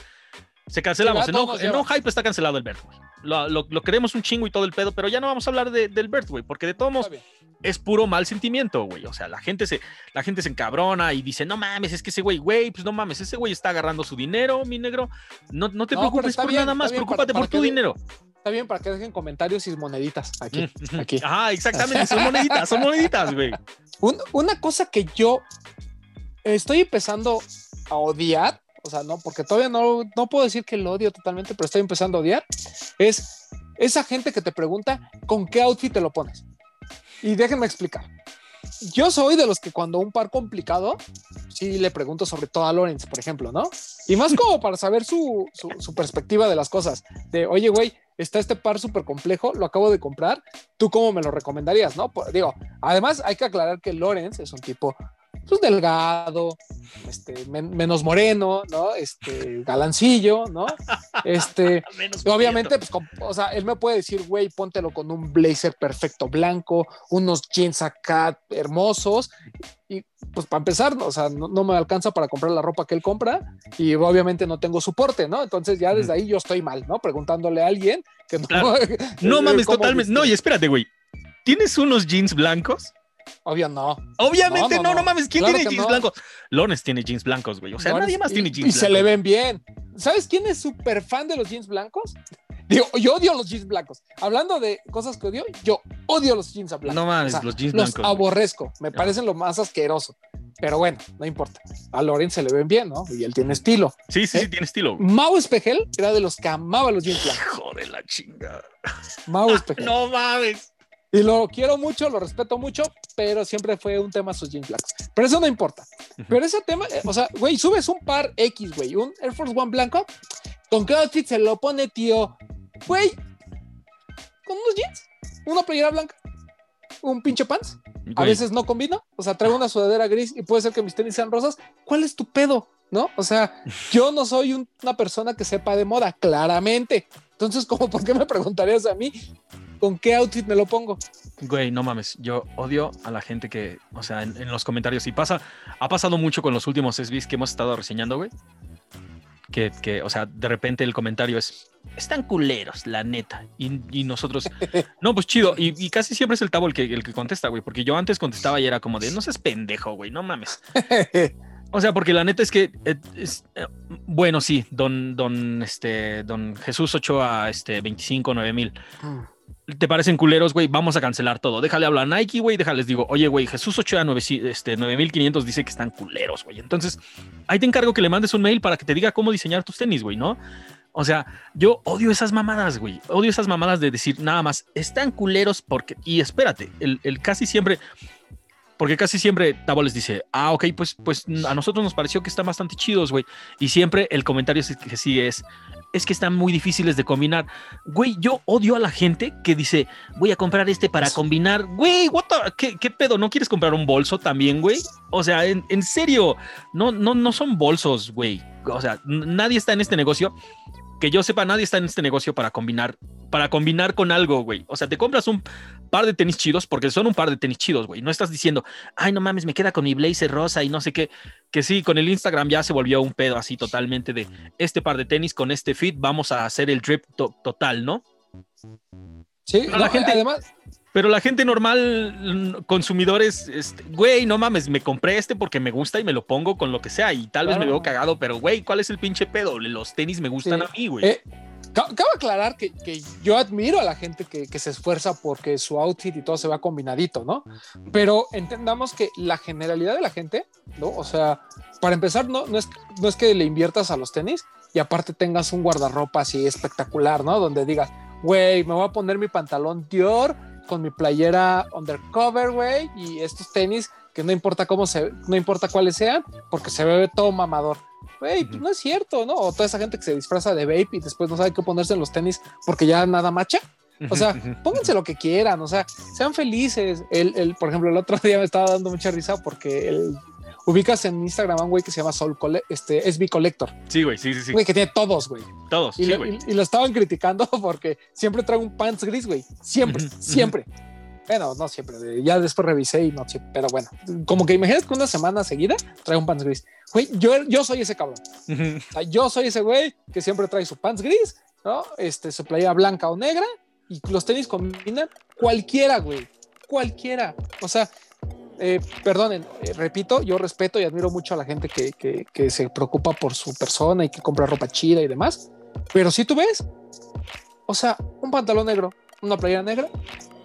Se cancelamos. en, no, hype está cancelado el Bert, güey. Lo, lo, queremos un chingo y todo el pedo, pero ya no vamos a hablar del Bert, güey, porque de todos modos es puro mal sentimiento, güey. O sea, la gente se, la gente se encabrona y dice, no mames, es que ese güey, güey, pues no mames, ese güey está agarrando su dinero, mi negro. No, no te preocupes por nada más, preocúpate por tu dinero. Está bien para que dejen comentarios y moneditas aquí. aquí. Ajá, exactamente, son moneditas, son moneditas, güey. una cosa que yo estoy empezando a odiar, o sea, no, porque todavía no, no puedo decir que lo odio totalmente, pero estoy empezando a odiar, es esa gente que te pregunta con qué outfit te lo pones. Y déjenme explicar. Yo soy de los que cuando un par complicado, sí le pregunto sobre todo a Lorenz, por ejemplo, ¿no? Y más como para saber su, su, perspectiva de las cosas. De, oye, güey, está este par súper complejo, lo acabo de comprar, ¿tú cómo me lo recomendarías, no? Digo, además hay que aclarar que Lorenz es un tipo pues delgado, este, menos moreno, ¿no? Este, galancillo, ¿no? Este, obviamente, pues, o sea, él me puede decir, güey, póntelo con un blazer perfecto blanco, unos jeans acá hermosos, y pues para empezar, o sea, no, me alcanza para comprar la ropa que él compra, y obviamente no tengo soporte, ¿no? Entonces ya desde ahí yo estoy mal, ¿no? Preguntándole a alguien que no. No mames, totalmente. No, y espérate, güey. ¿Tienes unos jeans blancos? Obvio no. Obviamente no, no, mames. ¿Quién tiene jeans blancos? Lones tiene jeans blancos, güey. O sea, nadie más tiene jeans blancos. Y se le ven bien. ¿Sabes quién es súper fan de los jeans blancos? Digo, yo odio los jeans blancos. Hablando de cosas que odio, yo odio los jeans blancos. No mames, los jeans blancos. Los aborrezco. Me parecen lo más asqueroso. Pero bueno, no importa. A Loren se le ven bien, ¿no? Y él tiene estilo. Sí, sí, sí, ¿Eh? tiene estilo. Mau Espejel era de los que amaba los jeans blancos. Joder, la chinga. Mau Espejel. no mames. Y lo quiero mucho, lo respeto mucho, pero siempre fue un tema sus jeans blancos. Pero eso no importa. Pero ese tema, eh, o sea, güey, subes un par X, güey, un Air Force One blanco, ¿con qué outfit se lo pone, tío? Güey, con unos jeans, una playera blanca, un pinche pants. A veces no combina, o sea, traigo una sudadera gris y puede ser que mis tenis sean rosas. ¿Cuál es tu pedo? ¿No? O sea, yo no soy una persona que sepa de moda, claramente Entonces, ¿cómo, ¿por qué me preguntarías a mí con qué outfit me lo pongo? Güey, no mames, yo odio a la gente que, o sea, en, los comentarios, y pasa, ha pasado mucho con los últimos SBs que hemos estado reseñando, güey. Que, que, o sea, de repente el comentario es, están culeros, la neta. Y, nosotros, no, pues chido. Y, casi siempre es el Tabo el que, el que contesta, güey, porque yo antes contestaba y era como de, no seas pendejo, güey, no mames. O sea, porque la neta es que eh, eh, bueno, sí, don, don, este, don Jesús Ochoa, este, 25, 9 mil. Mm te parecen culeros, güey, vamos a cancelar todo. Déjale hablar a Nike, güey, déjales digo, oye, güey, Jesús Ochoa 9, este, 9500 dice que están culeros, güey. Entonces, ahí te encargo que le mandes un mail para que te diga cómo diseñar tus tenis, güey, ¿no? O sea, yo odio esas mamadas, güey. Odio esas mamadas de decir nada más, están culeros porque... Y espérate, el, casi siempre... Porque casi siempre Tabo les dice, ah, ok, pues, pues a nosotros nos pareció que están bastante chidos, güey. Y siempre el comentario que sigue es, es que están muy difíciles de combinar. Güey, yo odio a la gente que dice, voy a comprar este para combinar. Güey, what ¿Qué, ¿qué, pedo? ¿No quieres comprar un bolso también, güey? O sea, en, en serio, no, no, no son bolsos, güey. O sea, nadie está en este negocio que yo sepa, nadie está en este negocio para combinar, para combinar con algo, güey. O sea, te compras un par de tenis chidos porque son un par de tenis chidos, güey. No estás diciendo, ay, no mames, me queda con mi blazer rosa y no sé qué. Que sí, con el Instagram ya se volvió un pedo así totalmente de este par de tenis con este fit, vamos a hacer el drip total, ¿no? Sí, la gente además pero la gente normal, consumidores, este, güey, no mames, me compré este porque me gusta y me lo pongo con lo que sea. Y tal vez me veo cagado, pero güey, ¿cuál es el pinche pedo? Los tenis me gustan a mí, güey. Eh, cabe aclarar que, que, yo admiro a la gente que, que, se esfuerza porque su outfit y todo se va combinadito, ¿no? Pero entendamos que la generalidad de la gente, ¿no? O sea, para empezar, no, no, es, no es que le inviertas a los tenis y aparte tengas un guardarropa así espectacular, ¿no? Donde digas, güey, me voy a poner mi pantalón Dior con mi playera undercover, güey, y estos tenis que no importa cómo se, no importa cuáles sean, porque se ve todo mamador. Güey, pues no es cierto, ¿no? O toda esa gente que se disfraza de vape y después no sabe qué ponerse en los tenis porque ya nada macha. O sea, pónganse lo que quieran, o sea, sean felices. El, el, por ejemplo, el otro día me estaba dando mucha risa porque el ubicas en Instagram a un güey que se llama Soul este, SB Collector. Sí, güey, sí, sí, sí. Güey, que tiene todos, güey. Todos, y, sí, lo, y, lo estaban criticando porque siempre trae un pants gris, güey. Siempre, siempre. Bueno, no siempre, ya después revisé y no pero bueno, como que imagínate que una semana seguida trae un pants gris. Güey, yo, yo soy ese cabrón. O sea, yo soy ese güey que siempre trae su pants gris, ¿no? Este, su playera blanca o negra y los tenis combinan cualquiera, güey. Cualquiera. O sea, eh, perdonen, eh, repito, yo respeto y admiro mucho a la gente que, que, se preocupa por su persona y que compra ropa chida y demás. Pero si tú ves, o sea, un pantalón negro, una playera negra,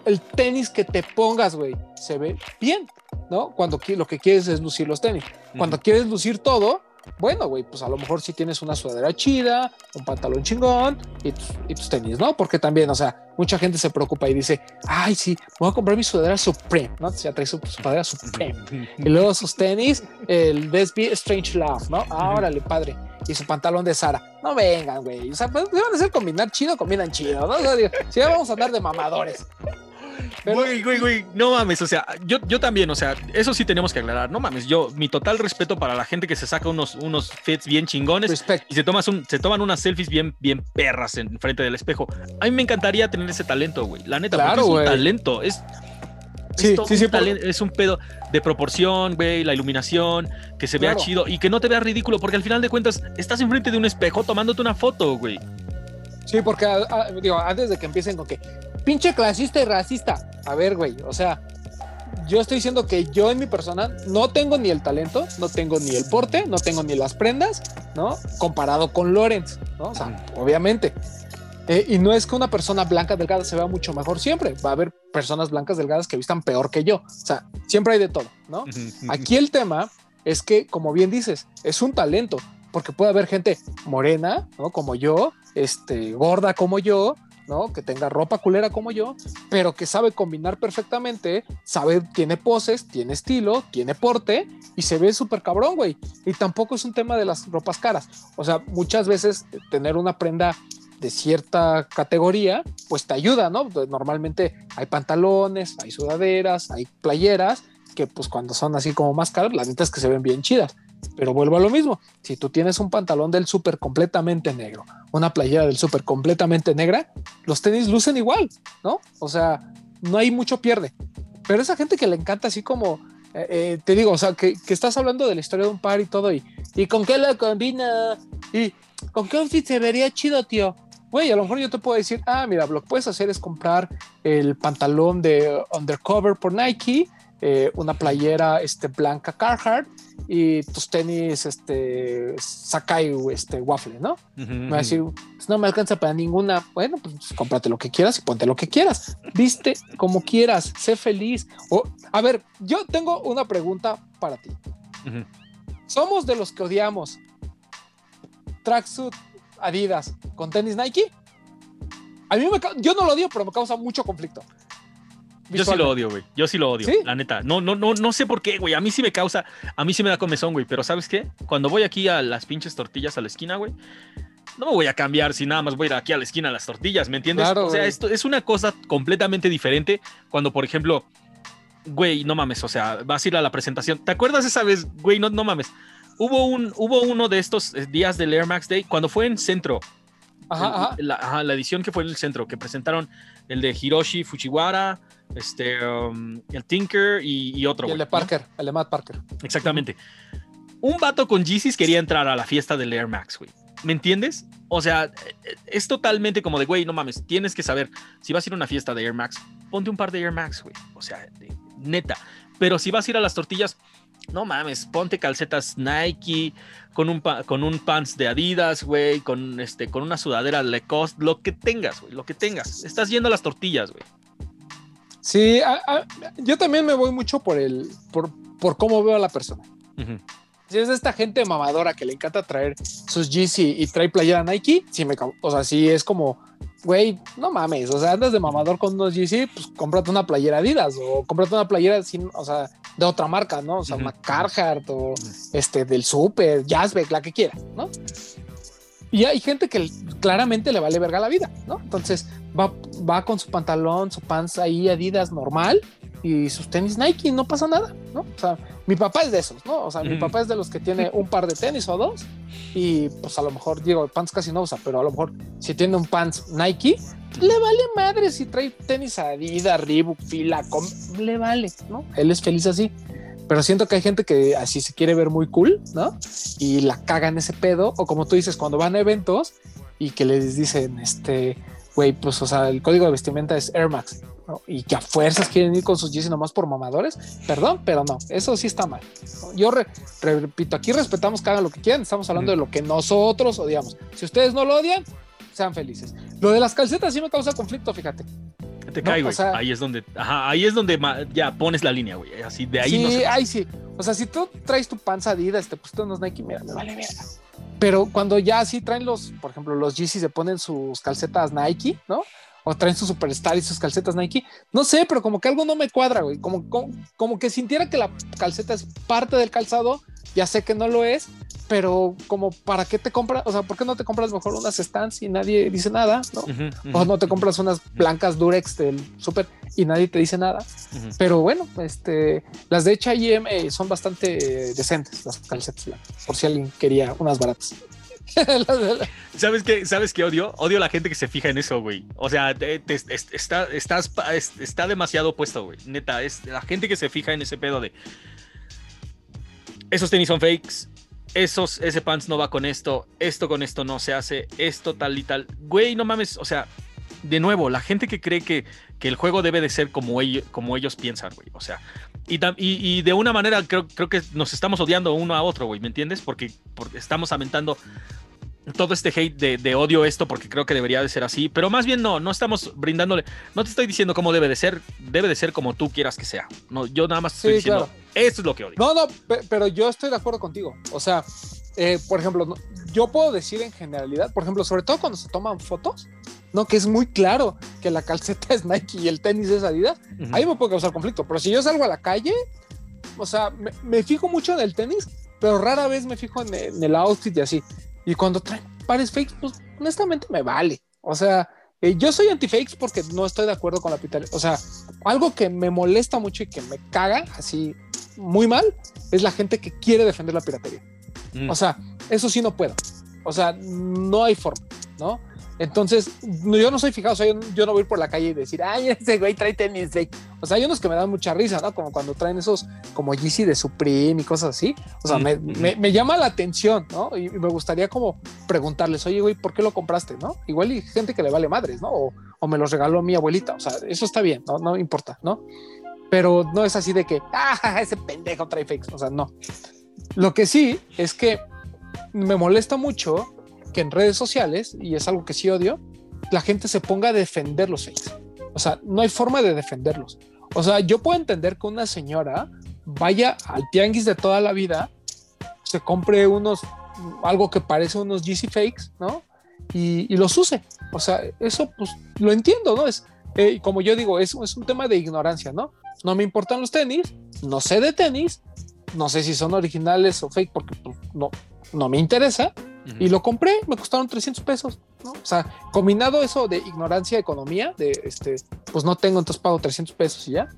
el tenis que te pongas, güey, se ve bien, ¿no? Cuando lo que quieres es lucir los tenis. Cuando quieres lucir todo, bueno, güey, pues a lo mejor si tienes una sudadera chida, un pantalón chingón y tus, tenis, ¿no? Porque también, o sea, mucha gente se preocupa y dice, ay, sí, voy a comprar mi sudadera Supreme, ¿no? Ya trae su sudadera Supreme. y luego sus tenis, el Best Be Strange Love, ¿no? Ahora le padre. Y su pantalón de Sara. No vengan, güey. O sea, pues, van a ser combinar chido, combinan chido, ¿no? si ya vamos a hablar de mamadores. Güey, güey, güey, no mames, o sea, yo, yo también, o sea, eso sí tenemos que aclarar, no mames, yo, mi total respeto para la gente que se saca unos, unos fits bien chingones y se, tomas un, se toman unas selfies bien, bien perras en frente del espejo. A mí me encantaría tener ese talento, güey, la neta, porque es un talento, es... Sí, sí, sí, es un pedo de proporción, güey, la iluminación, que se vea chido y que no te vea ridículo, porque al final de cuentas estás enfrente de un espejo tomándote una foto, güey. Sí, porque digo, antes de que empiecen con que pinche clasista y racista. A ver, güey, o sea, yo estoy diciendo que yo en mi persona no tengo ni el talento, no tengo ni el porte, no tengo ni las prendas, ¿no? Comparado con Lorenz, ¿no? O sea, obviamente. Eh, y no es que una persona blanca delgada se vea mucho mejor siempre. Va a haber personas blancas delgadas que vistan peor que yo. O sea, siempre hay de todo, ¿no? Aquí el tema es que, como bien dices, es un talento, porque puede haber gente morena, ¿no? Como yo, este, gorda como yo, ¿no? Que tenga ropa culera como yo, pero que sabe combinar perfectamente, sabe, tiene poses, tiene estilo, tiene porte y se ve súper cabrón, güey. Y tampoco es un tema de las ropas caras. O sea, muchas veces tener una prenda de cierta categoría, pues te ayuda, ¿no? Pues, normalmente hay pantalones, hay sudaderas, hay playeras, que pues cuando son así como más caras, las neta es que se ven bien chidas. Pero vuelvo a lo mismo. Si tú tienes un pantalón del súper completamente negro, una playera del súper completamente negra, los tenis lucen igual, ¿no? O sea, no hay mucho pierde. Pero esa gente que le encanta así como, eh, eh, te digo, o sea, que, que, estás hablando de la historia de un par y todo, y, y con qué la combina, y con qué outfit se vería chido, tío. Güey, a lo mejor yo te puedo decir, ah, mira, lo que puedes hacer es comprar el pantalón de Undercover por Nike, eh, una playera este, blanca Carhartt y tus tenis este, Sakai este, Waffle, ¿no? Me va a decir, pues no me alcanza para ninguna. Bueno, pues cómprate lo que quieras y ponte lo que quieras. Viste como quieras, sé feliz. O, a ver, yo tengo una pregunta para ti. ¿Somos de los que odiamos tracksuit Adidas con tenis Nike? A mí me, yo no lo odio, pero me causa mucho conflicto. Yo sí lo odio, güey. Yo sí lo odio, la neta. No, no, no, no sé por qué, güey. A mí sí me causa, a mí sí me da comezón, güey. Pero ¿sabes qué? Cuando voy aquí a las pinches tortillas a la esquina, güey, no me voy a cambiar si nada más voy a ir aquí a la esquina a las tortillas, ¿me entiendes? o sea, esto es una cosa completamente diferente cuando, por ejemplo, güey, no mames, o sea, vas a ir a la presentación. ¿Te acuerdas esa vez, güey? No, no mames. Hubo, un, hubo uno de estos eh, días del Air Max Day cuando fue en centro. Ajá, La, la, edición que fue en el centro, que presentaron el de Hiroshi Fujiwara, este, um, el Tinker y, otro. el de Parker, el de Matt Parker. Exactamente. Un vato con Yeezys quería entrar a la fiesta del Air Max, güey. ¿Me entiendes? O sea, es totalmente como de, güey, no mames, tienes que saber, si vas a ir a una fiesta de Air Max, ponte un par de Air Max, güey. O sea, neta. Pero si vas a ir a las tortillas, no mames, ponte calcetas Nike, con un, con un pants de Adidas, güey, con, este, con una sudadera Lacoste, lo que tengas, güey, lo que tengas. Estás yendo a las tortillas, güey. Sí, yo también me voy mucho por el, por, por cómo veo a la persona. Si es esta gente mamadora que le encanta traer sus GC y trae playera Nike, sí me, o sea, sí es como, güey, no mames, o sea, andas de mamador con unos GC, pues cómprate una playera Adidas o cómprate una playera sin, o sea, de otra marca, ¿no? O sea, una Carhartt o este del Super, Jazzbeck, la que quiera, ¿no? Y hay gente que claramente le vale verga la vida, ¿no? Entonces va, va con su pantalón, su pants ahí Adidas normal y sus tenis Nike, no pasa nada, ¿no? O sea, mi papá es de esos, ¿no? O sea, mi papá es de los que tiene un par de tenis o dos y pues a lo mejor, digo, pants casi no usa, pero a lo mejor si tiene un pants Nike, le vale madre si trae tenis Adidas, Reebok, Fila, le vale, ¿no? Él es feliz así. Pero siento que hay gente que así se quiere ver muy cool, ¿no? Y la cagan ese pedo. O como tú dices, cuando van a eventos y que les dicen, este, güey, pues, o sea, el código de vestimenta es Air Max. ¿no? Y que a fuerzas quieren ir con sus Yeezy nomás por mamadores. Perdón, pero no, eso sí está mal. Yo repito, aquí respetamos que hagan lo que quieran. Estamos hablando de lo que nosotros odiamos. Si ustedes no lo odian, sean felices. Lo de las calcetas sí me causa conflicto, fíjate te cae, güey. ahí es donde, ajá, ahí es donde ya pones la línea, güey. Así de ahí sí, no se ahí sí. O sea, si tú traes tu panza Adidas, te pusiste unos Nike, mira, me vale verga. Pero cuando ya así traen los, por ejemplo, los Yeezy se ponen sus calcetas Nike, ¿no? O traen su Superstar y sus calcetas Nike. No sé, pero como que algo no me cuadra, güey. Como, como, como que sintiera que la calceta es parte del calzado. Ya sé que no lo es, pero como para qué te compras, o sea, ¿por qué no te compras mejor unas stands y nadie dice nada, ¿no? O no te compras unas blancas Durex del súper y nadie te dice nada. Pero bueno, este, las de H&M eh, son bastante decentes, las calcetas por si alguien quería unas baratas. ¿Sabes qué? ¿Sabes qué odio? Odio a la gente que se fija en eso, güey. O sea, está, estás, está demasiado puesto, güey. Neta, es la gente que se fija en ese pedo de esos tenis son fakes, esos, ese pants no va con esto, esto con esto no se hace, esto tal y tal. Güey, no mames, o sea, de nuevo, la gente que cree que, que el juego debe de ser como ellos, como ellos piensan, güey. O sea, y, y, de una manera creo, creo que nos estamos odiando uno a otro, güey, ¿me entiendes? Porque, porque estamos aventando todo este hate de, odio esto porque creo que debería de ser así, pero más bien no, no estamos brindándole, no te estoy diciendo cómo debe de ser, debe de ser como tú quieras que sea. No, yo nada más estoy diciendo, esto es lo que odio. No, no, pero yo estoy de acuerdo contigo. O sea, eh, por ejemplo, yo puedo decir en generalidad, por ejemplo, sobre todo cuando se toman fotos, ¿no? Que es muy claro que la calceta es Nike y el tenis es Adidas, ahí me puede causar conflicto, pero si yo salgo a la calle, o sea, me, fijo mucho en el tenis, pero rara vez me fijo en, en el outfit y así. Y cuando traen pares fakes, pues honestamente me vale. O sea, eh, yo soy anti-fakes porque no estoy de acuerdo con la piratería. O sea, algo que me molesta mucho y que me caga así muy mal es la gente que quiere defender la piratería. Mm. O sea, eso sí no puedo. O sea, no hay forma, ¿no? Entonces, yo no soy fijado, o sea, yo, no voy por la calle y decir, ay, ese güey trae tenis fake. O sea, hay unos que me dan mucha risa, ¿no? Como cuando traen esos, como Yeezy de Supreme y cosas así. O sea, me, me, llama la atención, ¿no? Y, me gustaría como preguntarles, oye, güey, ¿por qué lo compraste, no? Igual hay gente que le vale madres, ¿no? O, o me los regaló mi abuelita. O sea, eso está bien, ¿no? No importa, ¿no? Pero no es así de que, ah, ese pendejo trae fakes. O sea, no. Lo que sí es que me molesta mucho que en redes sociales, y es algo que sí odio, la gente se ponga a defender los fakes. O sea, no hay forma de defenderlos. O sea, yo puedo entender que una señora vaya al tianguis de toda la vida, se compre unos, algo que parece unos GC fakes, ¿no? Y, los use. O sea, eso pues lo entiendo, ¿no? Es, eh, como yo digo, es, es un tema de ignorancia, ¿no? No me importan los tenis, no sé de tenis, no sé si son originales o fake porque pues, no, no me interesa, y lo compré, me costaron 300 pesos, ¿no? O sea, combinado eso de ignorancia, economía, de este, pues no tengo, entonces pago 300 pesos y ya.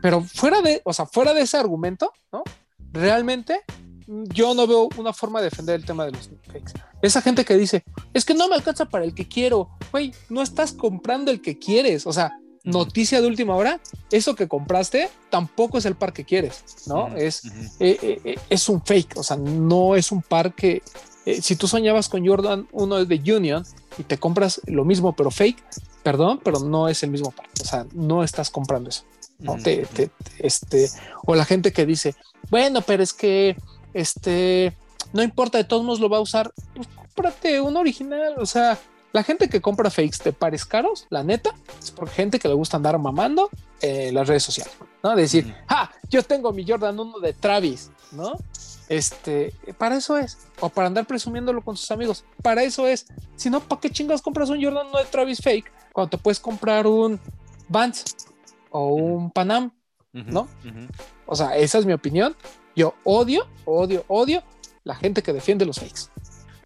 Pero fuera de, o sea, fuera de ese argumento, ¿no? Realmente yo no veo una forma de defender el tema de los fakes. Esa gente que dice, es que no me alcanza para el que quiero, güey, no estás comprando el que quieres, o sea, noticia de última hora, eso que compraste tampoco es el par que quieres, ¿no? es, eh, eh, eh, es un fake, o sea, no es un par que, eh, si tú soñabas con Jordan 1 de Union y te compras lo mismo pero fake, perdón, pero no es el mismo par. O sea, no estás comprando eso. este, o la gente que dice, bueno, pero es que este no importa, de todos modos lo va a usar. Pues cómprate un original. O sea, la gente que compra fakes de pares caros, la neta, es por gente que le gusta andar mamando en las redes sociales, ¿no? Decir, ah, yo tengo mi Jordan 1 de Travis, ¿no? Este, para eso es. O para andar presumiéndolo con sus amigos. Para eso es. Si no, ¿para qué chingas compras un Jordan no de Travis Fake cuando te puedes comprar un Vans o un Panam? ¿No? O sea, esa es mi opinión. Yo odio, odio, odio la gente que defiende los fakes.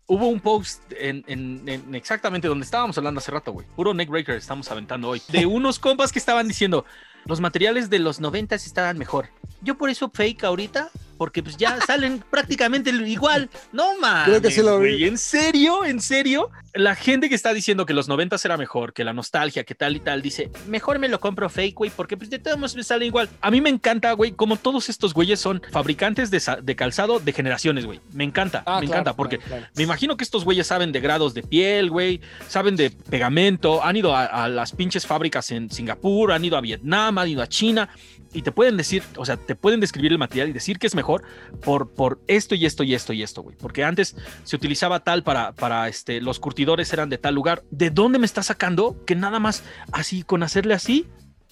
Hubo un post en, en, exactamente donde estábamos hablando hace rato, güey. Puro neckbreaker estamos aventando hoy. De unos compas que estaban diciendo, los materiales de los 90 estaban mejor. Yo por eso fake ahorita porque pues ya salen prácticamente igual. No mames. Creo que sí lo vi. ¿En serio? ¿En serio? La gente que está diciendo que los 90 era mejor, que la nostalgia, que tal y tal, dice, mejor me lo compro fake, güey, porque pues de todos me sale igual. A mí me encanta, güey, como todos estos güeyes son fabricantes de, calzado de generaciones, güey. Me encanta, ah, me encanta, porque me imagino que estos güeyes saben de grados de piel, güey, saben de pegamento, han ido a las pinches fábricas en Singapur, han ido a Vietnam, han ido a China y te pueden decir, o sea, te pueden describir el material y decir que es mejor por, por esto y esto y esto y esto, güey. Porque antes se utilizaba tal para, para este, los curtidores eran de tal lugar. ¿De dónde me está sacando que nada más así, con hacerle así,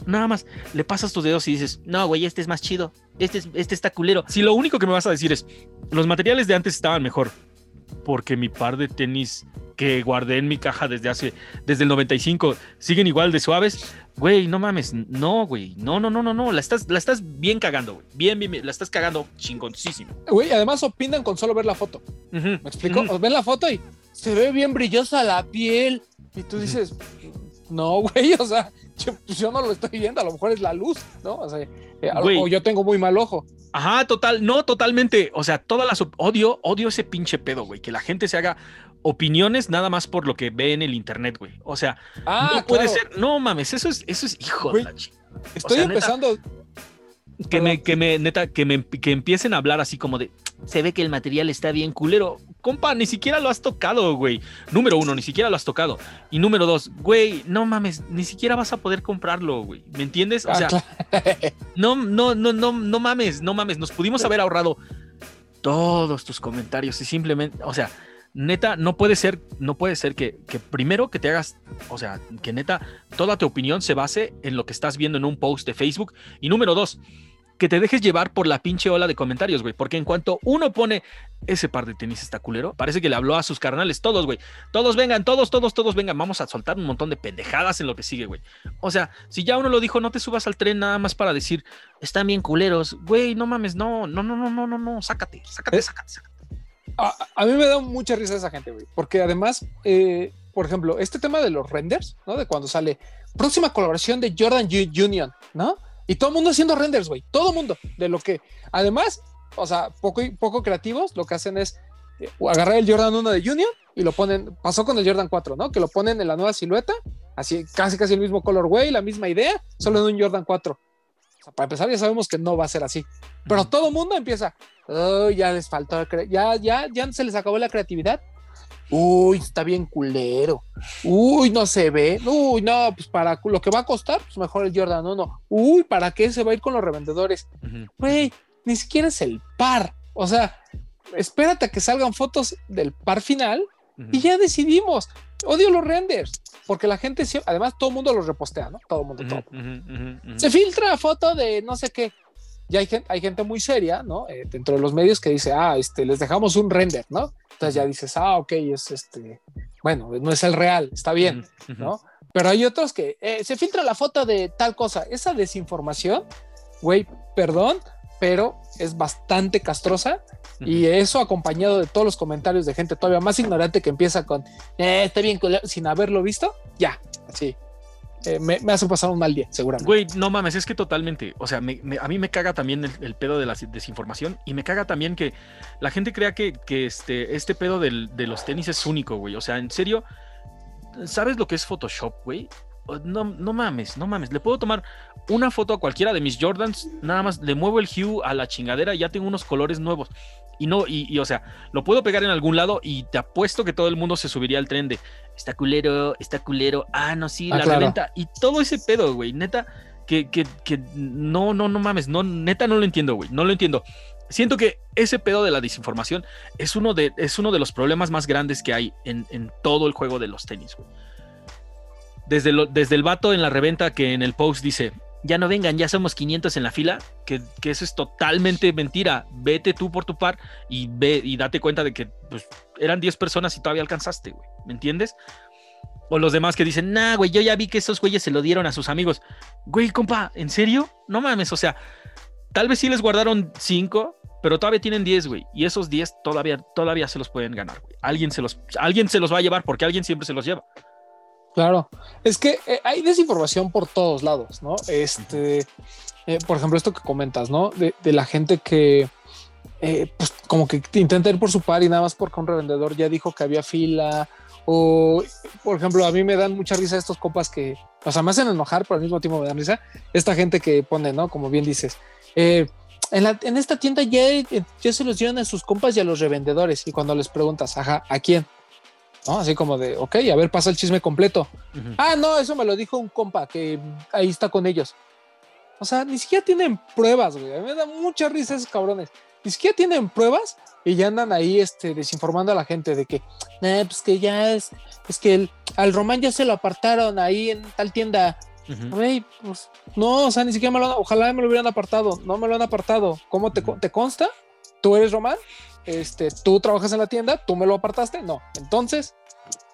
nada más le pasas tus dedos y dices, no, güey, este es más chido, este, es, este está culero. Si lo único que me vas a decir es, los materiales de antes estaban mejor, porque mi par de tenis que guardé en mi caja desde hace, desde el 95, siguen igual de suaves. Güey, no mames, no, güey, no, no, no, no, no, la estás, la estás bien cagando, güey, bien, bien, la estás cagando chingoncísimo. Güey, además opinan con solo ver la foto. ¿Me explico? Ven la foto y se ve bien brillosa la piel. Y tú dices, no, güey, o sea, pues, yo, no lo estoy viendo, a lo mejor es la luz, ¿no? O sea, eh, o yo tengo muy mal ojo. Ajá, total, no, totalmente. O sea, todas las odio, odio ese pinche pedo, güey. Que la gente se haga opiniones nada más por lo que ve en el internet, güey. O sea, ah, no puede ser. No mames, eso es, eso es hijo de la Estoy empezando. que me, que me, neta, que me que empiecen a hablar así como de se ve que el material está bien culero. Compa, ni siquiera lo has tocado, güey. Número uno, ni siquiera lo has tocado. Y número dos, güey, no mames, ni siquiera vas a poder comprarlo, güey. ¿Me entiendes? O ah, sea, no, no, no, no, no mames, no mames. Nos pudimos haber ahorrado todos tus comentarios y simplemente, o sea, neta, no puede ser, no puede ser que, que, primero que te hagas, o sea, que neta, toda tu opinión se base en lo que estás viendo en un post de Facebook. Y número dos, que te dejes llevar por la pinche ola de comentarios, güey. Porque en cuanto uno pone ese par de tenis está culero, parece que le habló a sus carnales, todos, güey. Todos vengan, todos, todos, todos vengan. Vamos a soltar un montón de pendejadas en lo que sigue, güey. O sea, si ya uno lo dijo, no te subas al tren nada más para decir, están bien culeros. Güey, no mames, no, no, no, no, no, no, no, sácate, sácate, sácate, sácate. A, mí me da mucha risa esa gente, güey. Porque además, eh, por ejemplo, este tema de los renders, ¿no? De cuando sale próxima colaboración de Jordan Union, ¿no? Y todo el mundo haciendo renders, güey. Todo el mundo. De lo que, además, o sea, poco, poco creativos, lo que hacen es eh, agarrar el Jordan 1 de Junior y lo ponen, pasó con el Jordan 4, ¿no? Que lo ponen en la nueva silueta, así casi casi el mismo colorway, la misma idea, solo en un Jordan 4. para empezar ya sabemos que no va a ser así. Pero todo el mundo empieza, oh, ya les faltó, ya, ya, ya se les acabó la creatividad. Uy, está bien culero. Uy, no se ve. Uy, no, pues para lo que va a costar, pues mejor el Jordan 1. Uy, ¿para qué se va a ir con los revendedores? Güey, ni siquiera es el par. O sea, espérate a que salgan fotos del par final y ya decidimos. Odio los renders, porque la gente, además todo el mundo los repostea, ¿no? Todo el mundo, todo. Se filtra foto de no sé qué. Y hay, hay gente muy seria, ¿no? Eh, dentro de los medios que dice, ah, este, les dejamos un render, ¿no? Entonces ya dices, ah, ok, es este, bueno, no es el real, está bien, ¿no? Pero hay otros que eh, se filtra la foto de tal cosa. Esa desinformación, güey, perdón, pero es bastante castrosa y eso acompañado de todos los comentarios de gente todavía más ignorante que empieza con, eh, está bien, sin haberlo visto, ya, así. Eh, me, hace pasar un mal día, seguramente. Güey, no mames, es que totalmente. O sea, a mí me caga también el, pedo de la desinformación y me caga también que la gente crea que, este, este pedo de los tenis es único, güey. O sea, en serio, ¿sabes lo que es Photoshop, güey? no, no mames, no mames. Le puedo tomar una foto a cualquiera de mis Jordans, nada más le muevo el hue a la chingadera y ya tengo unos colores nuevos. Y no, y, o sea, lo puedo pegar en algún lado y te apuesto que todo el mundo se subiría al tren de está culero, está culero, ah, no, sí, ah, la reventa. Y todo ese pedo, güey, neta, que, que, que no, no, no mames, no, neta no lo entiendo, güey, no lo entiendo. Siento que ese pedo de la desinformación es uno de, es uno de los problemas más grandes que hay en, en todo el juego de los tenis, güey desde, desde el vato en la reventa que en el post dice, ya no vengan, ya somos 500 en la fila, que, eso es totalmente mentira. Vete tú por tu par y ve y date cuenta de que pues, eran 10 personas y todavía alcanzaste, güey. ¿Me entiendes? O los demás que dicen, nah, güey, yo ya vi que esos güeyes se lo dieron a sus amigos. Güey, compa, ¿en serio? No mames, o sea, tal vez sí les guardaron 5, pero todavía tienen 10, güey. Y esos 10 todavía, todavía se los pueden ganar, güey. Alguien se, los, alguien se los va a llevar porque alguien siempre se los lleva. Claro, es que eh, hay desinformación por todos lados, ¿no? Este, eh, por ejemplo, esto que comentas, ¿no? De, la gente que, eh, pues, como que intenta ir por su par y nada más porque un revendedor ya dijo que había fila. O, por ejemplo, a mí me dan mucha risa estos copas que, o sea, me hacen enojar, pero al mismo tiempo me dan risa. Esta gente que pone, ¿no? Como bien dices, en, en, esta tienda ya, ya se los dieron a sus compas y a los revendedores. Y cuando les preguntas, ajá, ¿a quién? ¿No? Así como de, ok, a ver, pasa el chisme completo. Ah, no, eso me lo dijo un compa que ahí está con ellos. O sea, ni siquiera tienen pruebas, güey. A mí me da mucha risa esos cabrones. Ni siquiera tienen pruebas y ya andan ahí este, desinformando a la gente de que, pues que ya es, es que el, al Román ya se lo apartaron ahí en tal tienda. pues, no, o sea, ni siquiera me lo ojalá me lo hubieran apartado. No me lo han apartado. ¿Cómo te, te consta? ¿Tú eres Román? Este, tú trabajas en la tienda, tú me lo apartaste, no. Entonces,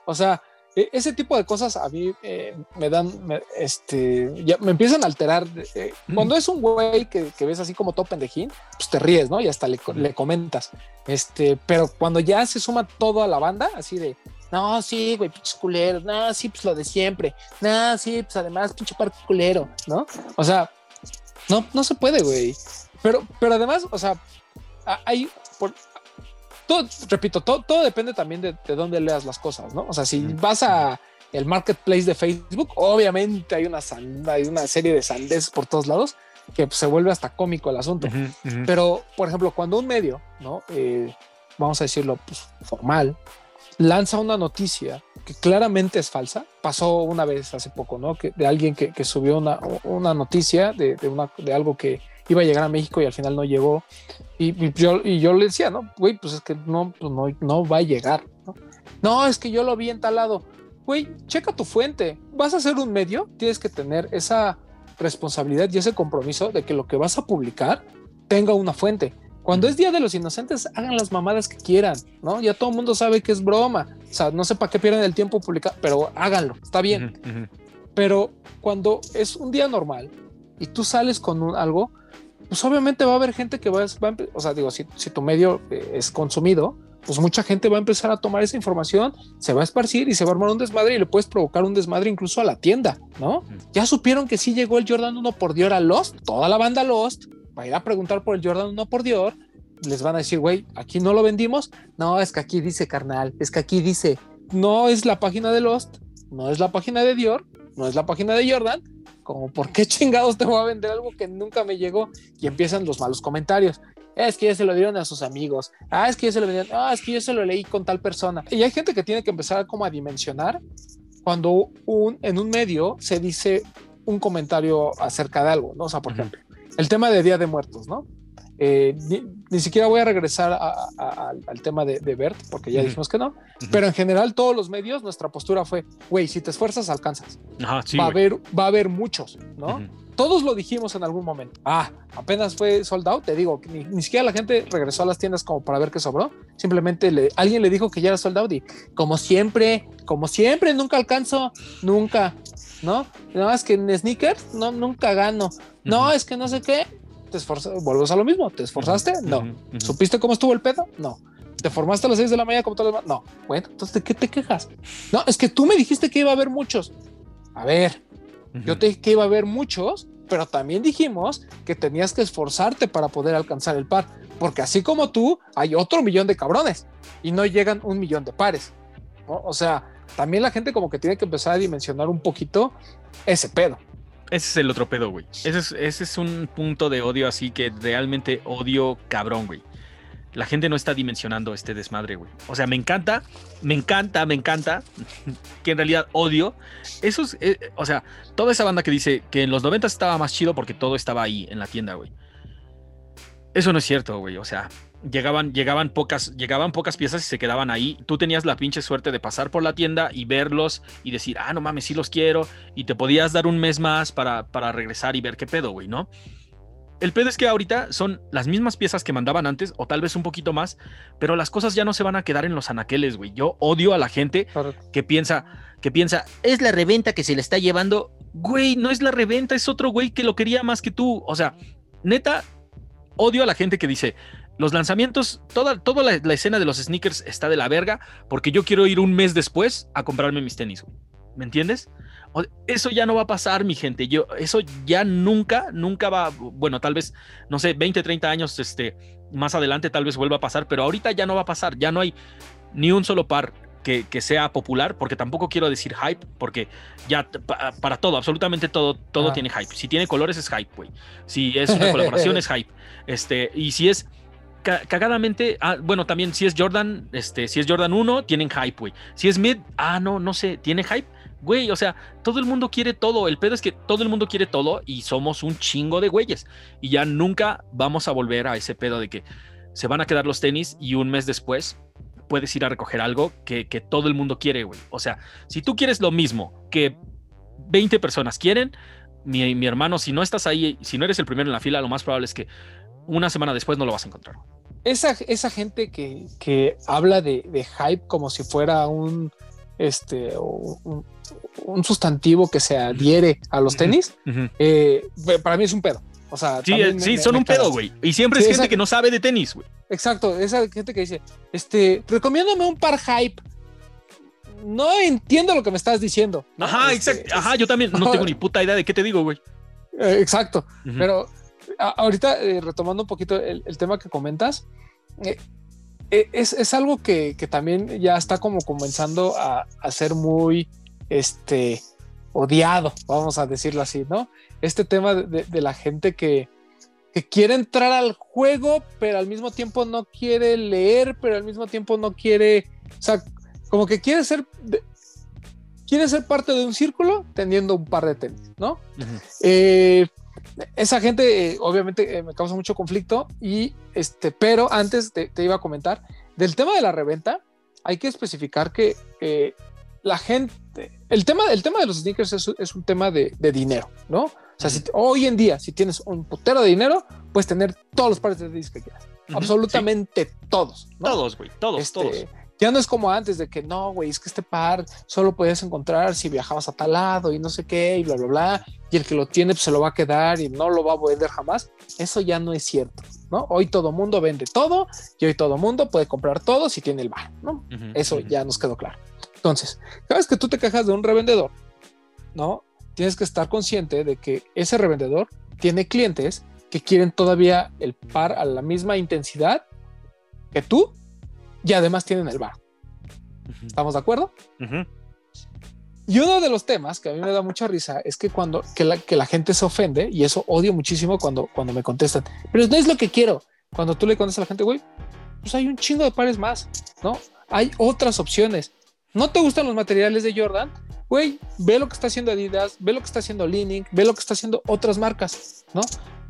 o sea, e, ese tipo de cosas a mí eh, me dan, este, ya me empiezan a alterar. Eh, cuando es un güey que, ves así como todo pendejín, pues te ríes, ¿no? Y hasta le, comentas. Este, pero cuando ya se suma todo a la banda, así de, no, sí, güey, pinche culero, no, sí, pues lo de siempre, no, sí, pues además, pinche parque culero, ¿no? O sea, no, no se puede, güey. Pero, pero además, o sea, hay, por, repito, todo, todo depende también de, dónde leas las cosas, ¿no? O sea, si vas a el marketplace de Facebook, obviamente hay una, hay una serie de sandes por todos lados que se vuelve hasta cómico el asunto. Pero, por ejemplo, cuando un medio, ¿no? Eh, vamos a decirlo, pues, formal, lanza una noticia que claramente es falsa. Pasó una vez hace poco, ¿no? Que, de alguien que, subió una, una noticia de, una, de algo que iba a llegar a México y al final no llegó. Y, yo, y yo le decía, no, güey, pues es que no, pues no, no va a llegar. ¿no? no, es que yo lo vi en tal lado. Güey, checa tu fuente. Vas a ser un medio, tienes que tener esa responsabilidad y ese compromiso de que lo que vas a publicar tenga una fuente. Cuando es Día de los Inocentes, hagan las mamadas que quieran, ¿no? Ya todo el mundo sabe que es broma. O sea, no sé para qué pierden el tiempo publicar, pero háganlo, está bien. Pero cuando es un día normal y tú sales con algo, pues obviamente va a haber gente que va, a, o sea, digo, si, tu medio eh, es consumido, pues mucha gente va a empezar a tomar esa información, se va a esparcir y se va a armar un desmadre y le puedes provocar un desmadre incluso a la tienda, ¿no? Ya supieron que sí llegó el Jordan 1 por Dior a Lost, toda la banda Lost va a ir a preguntar por el Jordan 1 por Dior les van a decir, güey, aquí no lo vendimos. No, es que aquí dice, carnal, es que aquí dice, no es la página de Lost, no es la página de Dior, no es la página de Jordan. Como, ¿por qué chingados te voy a vender algo que nunca me llegó? Y empiezan los malos comentarios. Es que ya se lo dieron a sus amigos. Ah, es que ya se lo. Ah, es que yo se lo leí con tal persona. Y hay gente que tiene que empezar como a dimensionar cuando un, en un medio se dice un comentario acerca de algo, ¿no? O sea, por ejemplo, el tema de Día de Muertos, ¿no? Eh, ni, siquiera voy a regresar al tema de, Bert, porque ya dijimos que no, pero en general todos los medios, nuestra postura fue, güey, si te esfuerzas, alcanzas. va, a haber, va a haber muchos, ¿no? Todos lo dijimos en algún momento. Ah, apenas fue sold out, te digo, ni, ni, siquiera la gente regresó a las tiendas como para ver qué sobró. Simplemente le, alguien le dijo que ya era sold out y como siempre, como siempre, nunca alcanzo, nunca, ¿no? No, es que en sneakers no, nunca gano. No, es que no sé qué te esforzaste, vuelves a lo mismo, ¿te esforzaste? No. ¿Supiste cómo estuvo el pedo? No. ¿Te formaste a las 6 de la mañana como todos los demás? No. Bueno, entonces, ¿de qué te quejas? No, es que tú me dijiste que iba a haber muchos. A ver, yo te dije que iba a haber muchos, pero también dijimos que tenías que esforzarte para poder alcanzar el par, porque así como tú, hay otro millón de cabrones y no llegan un millón de pares. O sea, también la gente como que tiene que empezar a dimensionar un poquito ese pedo. Ese es el otro pedo, güey. Ese es, ese es un punto de odio así que realmente odio cabrón, güey. La gente no está dimensionando este desmadre, güey. O sea, me encanta, me encanta, me encanta, que en realidad odio. Eso es, eh, o sea, toda esa banda que dice que en los 90 estaba más chido porque todo estaba ahí en la tienda, güey. Eso no es cierto, güey. O sea, llegaban, llegaban, pocas, llegaban pocas piezas y se quedaban ahí. Tú tenías la pinche suerte de pasar por la tienda y verlos y decir, ah, no mames, sí los quiero. Y te podías dar un mes más para, para regresar y ver qué pedo, güey, ¿no? El pedo es que ahorita son las mismas piezas que mandaban antes, o tal vez un poquito más, pero las cosas ya no se van a quedar en los anaqueles, güey. Yo odio a la gente que piensa, que piensa, es la reventa que se le está llevando. Güey, no es la reventa, es otro güey que lo quería más que tú. O sea, neta, odio a la gente que dice, los lanzamientos, toda, toda la, escena de los sneakers está de la verga porque yo quiero ir un mes después a comprarme mis tenis. ¿Me entiendes? Eso ya no va a pasar, mi gente. Yo, eso ya nunca, nunca va, bueno, tal vez, no sé, 20, 30 años este, más adelante tal vez vuelva a pasar, pero ahorita ya no va a pasar. Ya no hay ni un solo par que, sea popular, porque tampoco quiero decir hype, porque ya para todo, absolutamente todo, todo tiene hype. Si tiene colores es hype, güey. Si es una colaboración es hype. Este, y si es cagadamente, ah, bueno, también si es Jordan, este, si es Jordan 1, tienen hype, güey. Si es mid, ah, no, no sé, tiene hype. Güey, o sea, todo el mundo quiere todo. El pedo es que todo el mundo quiere todo y somos un chingo de güeyes. Y ya nunca vamos a volver a ese pedo de que se van a quedar los tenis y un mes después puedes ir a recoger algo que, que todo el mundo quiere, güey. O sea, si tú quieres lo mismo que 20 personas quieren, mi, mi hermano, si no estás ahí, si no eres el primero en la fila, lo más probable es que una semana después no lo vas a encontrar. Esa, esa gente que, que habla de, de, hype como si fuera un, este, un, un, sustantivo que se adhiere a los tenis, eh, para mí es un pedo. O sea, sí, sí son un pedo, güey. Y siempre es gente que no sabe de tenis, güey. Exacto, esa gente que dice, este, recomiéndame un par hype. No entiendo lo que me estás diciendo. Ajá, este, exacto. Ajá, yo también no tengo ni puta idea de qué te digo, güey. Eh, exacto. Pero ahorita eh, retomando un poquito el, tema que comentas, eh, eh, es, algo que, también ya está como comenzando a, ser muy este, odiado, vamos a decirlo así, ¿no? Este tema de, la gente que, quiere entrar al juego, pero al mismo tiempo no quiere leer, pero al mismo tiempo no quiere, o sea, como que quiere ser, quiere ser parte de un círculo teniendo un par de tenis, ¿no? Esa gente eh, obviamente eh, me causa mucho conflicto y este, pero antes te, iba a comentar del tema de la reventa, hay que especificar que eh, la gente, el tema, el tema de los sneakers es, un tema de, dinero, ¿no? O sea, hoy en día, si tienes un putero de dinero, puedes tener todos los pares de tenis que quieras. Absolutamente todos. Todos, güey, todos, este, todos. Ya no es como antes de que no, güey, es que este par solo podías encontrar si viajabas a tal lado y no sé qué y bla, bla, bla. Y el que lo tiene pues, se lo va a quedar y no lo va a vender jamás. Eso ya no es cierto, ¿no? Hoy todo mundo vende todo y hoy todo mundo puede comprar todo si tiene el bar, ¿no? Eso ya nos quedó claro. Entonces, cada vez que tú te quejas de un revendedor, ¿no? Tienes que estar consciente de que ese revendedor tiene clientes que quieren todavía el par a la misma intensidad que tú y además tienen el bar. ¿Estamos de acuerdo? Y uno de los temas que a mí me da mucha risa es que cuando que la, que la gente se ofende, y eso odio muchísimo cuando, cuando me contestan, pero no es lo que quiero. Cuando tú le contestas a la gente, güey, pues hay un chingo de pares más, ¿no? Hay otras opciones. ¿No te gustan los materiales de Jordan? Güey, ve lo que está haciendo Adidas, ve lo que está haciendo Leaning, ve lo que está haciendo otras marcas, ¿no?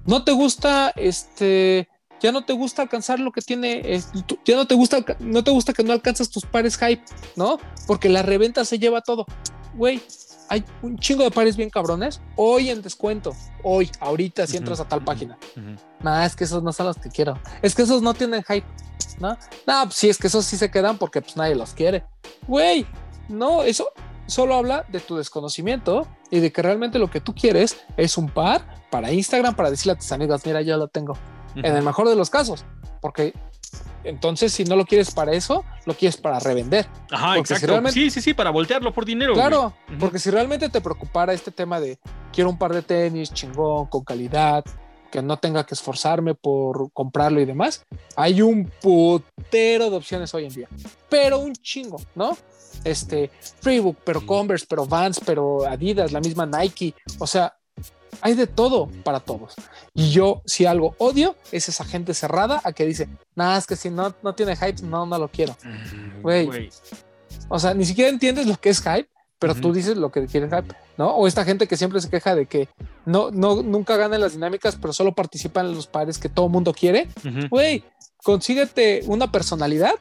No te gusta este ya no te gusta alcanzar lo que tiene, ya no te gusta, no te gusta que no alcanzas tus pares hype, ¿no? Porque la reventa se lleva todo güey, hay un chingo de pares bien cabrones hoy en descuento. Hoy, ahorita, si entras a tal página. Nada, es que esos no son los que quiero. Es que esos no tienen hype. No, no, pues sí, es que esos sí se quedan porque pues nadie los quiere. Güey, no, eso solo habla de tu desconocimiento y de que realmente lo que tú quieres es un par para Instagram para decirle a tus amigas, mira, yo lo tengo. En el mejor de los casos, porque entonces, si no lo quieres para eso, lo quieres para revender. Ajá, exacto. sí, sí, sí, para voltearlo por dinero. Claro, porque si realmente te preocupara este tema de quiero un par de tenis chingón, con calidad, que no tenga que esforzarme por comprarlo y demás, hay un putero de opciones hoy en día. Pero un chingo, ¿no? Este, Freebook, pero Converse, pero Vans, pero Adidas, la misma Nike. O sea, hay de todo para todos. Y yo, si algo odio, es esa gente cerrada a que dice, nada, es que si no, no tiene hype, no, no lo quiero. Mm, güey. O sea, ni siquiera entiendes lo que es hype, pero tú dices lo que quieres hype, ¿no? O esta gente que siempre se queja de que no, no, nunca gana las dinámicas, pero solo participan en los pares que todo mundo quiere. Güey, consíguete una personalidad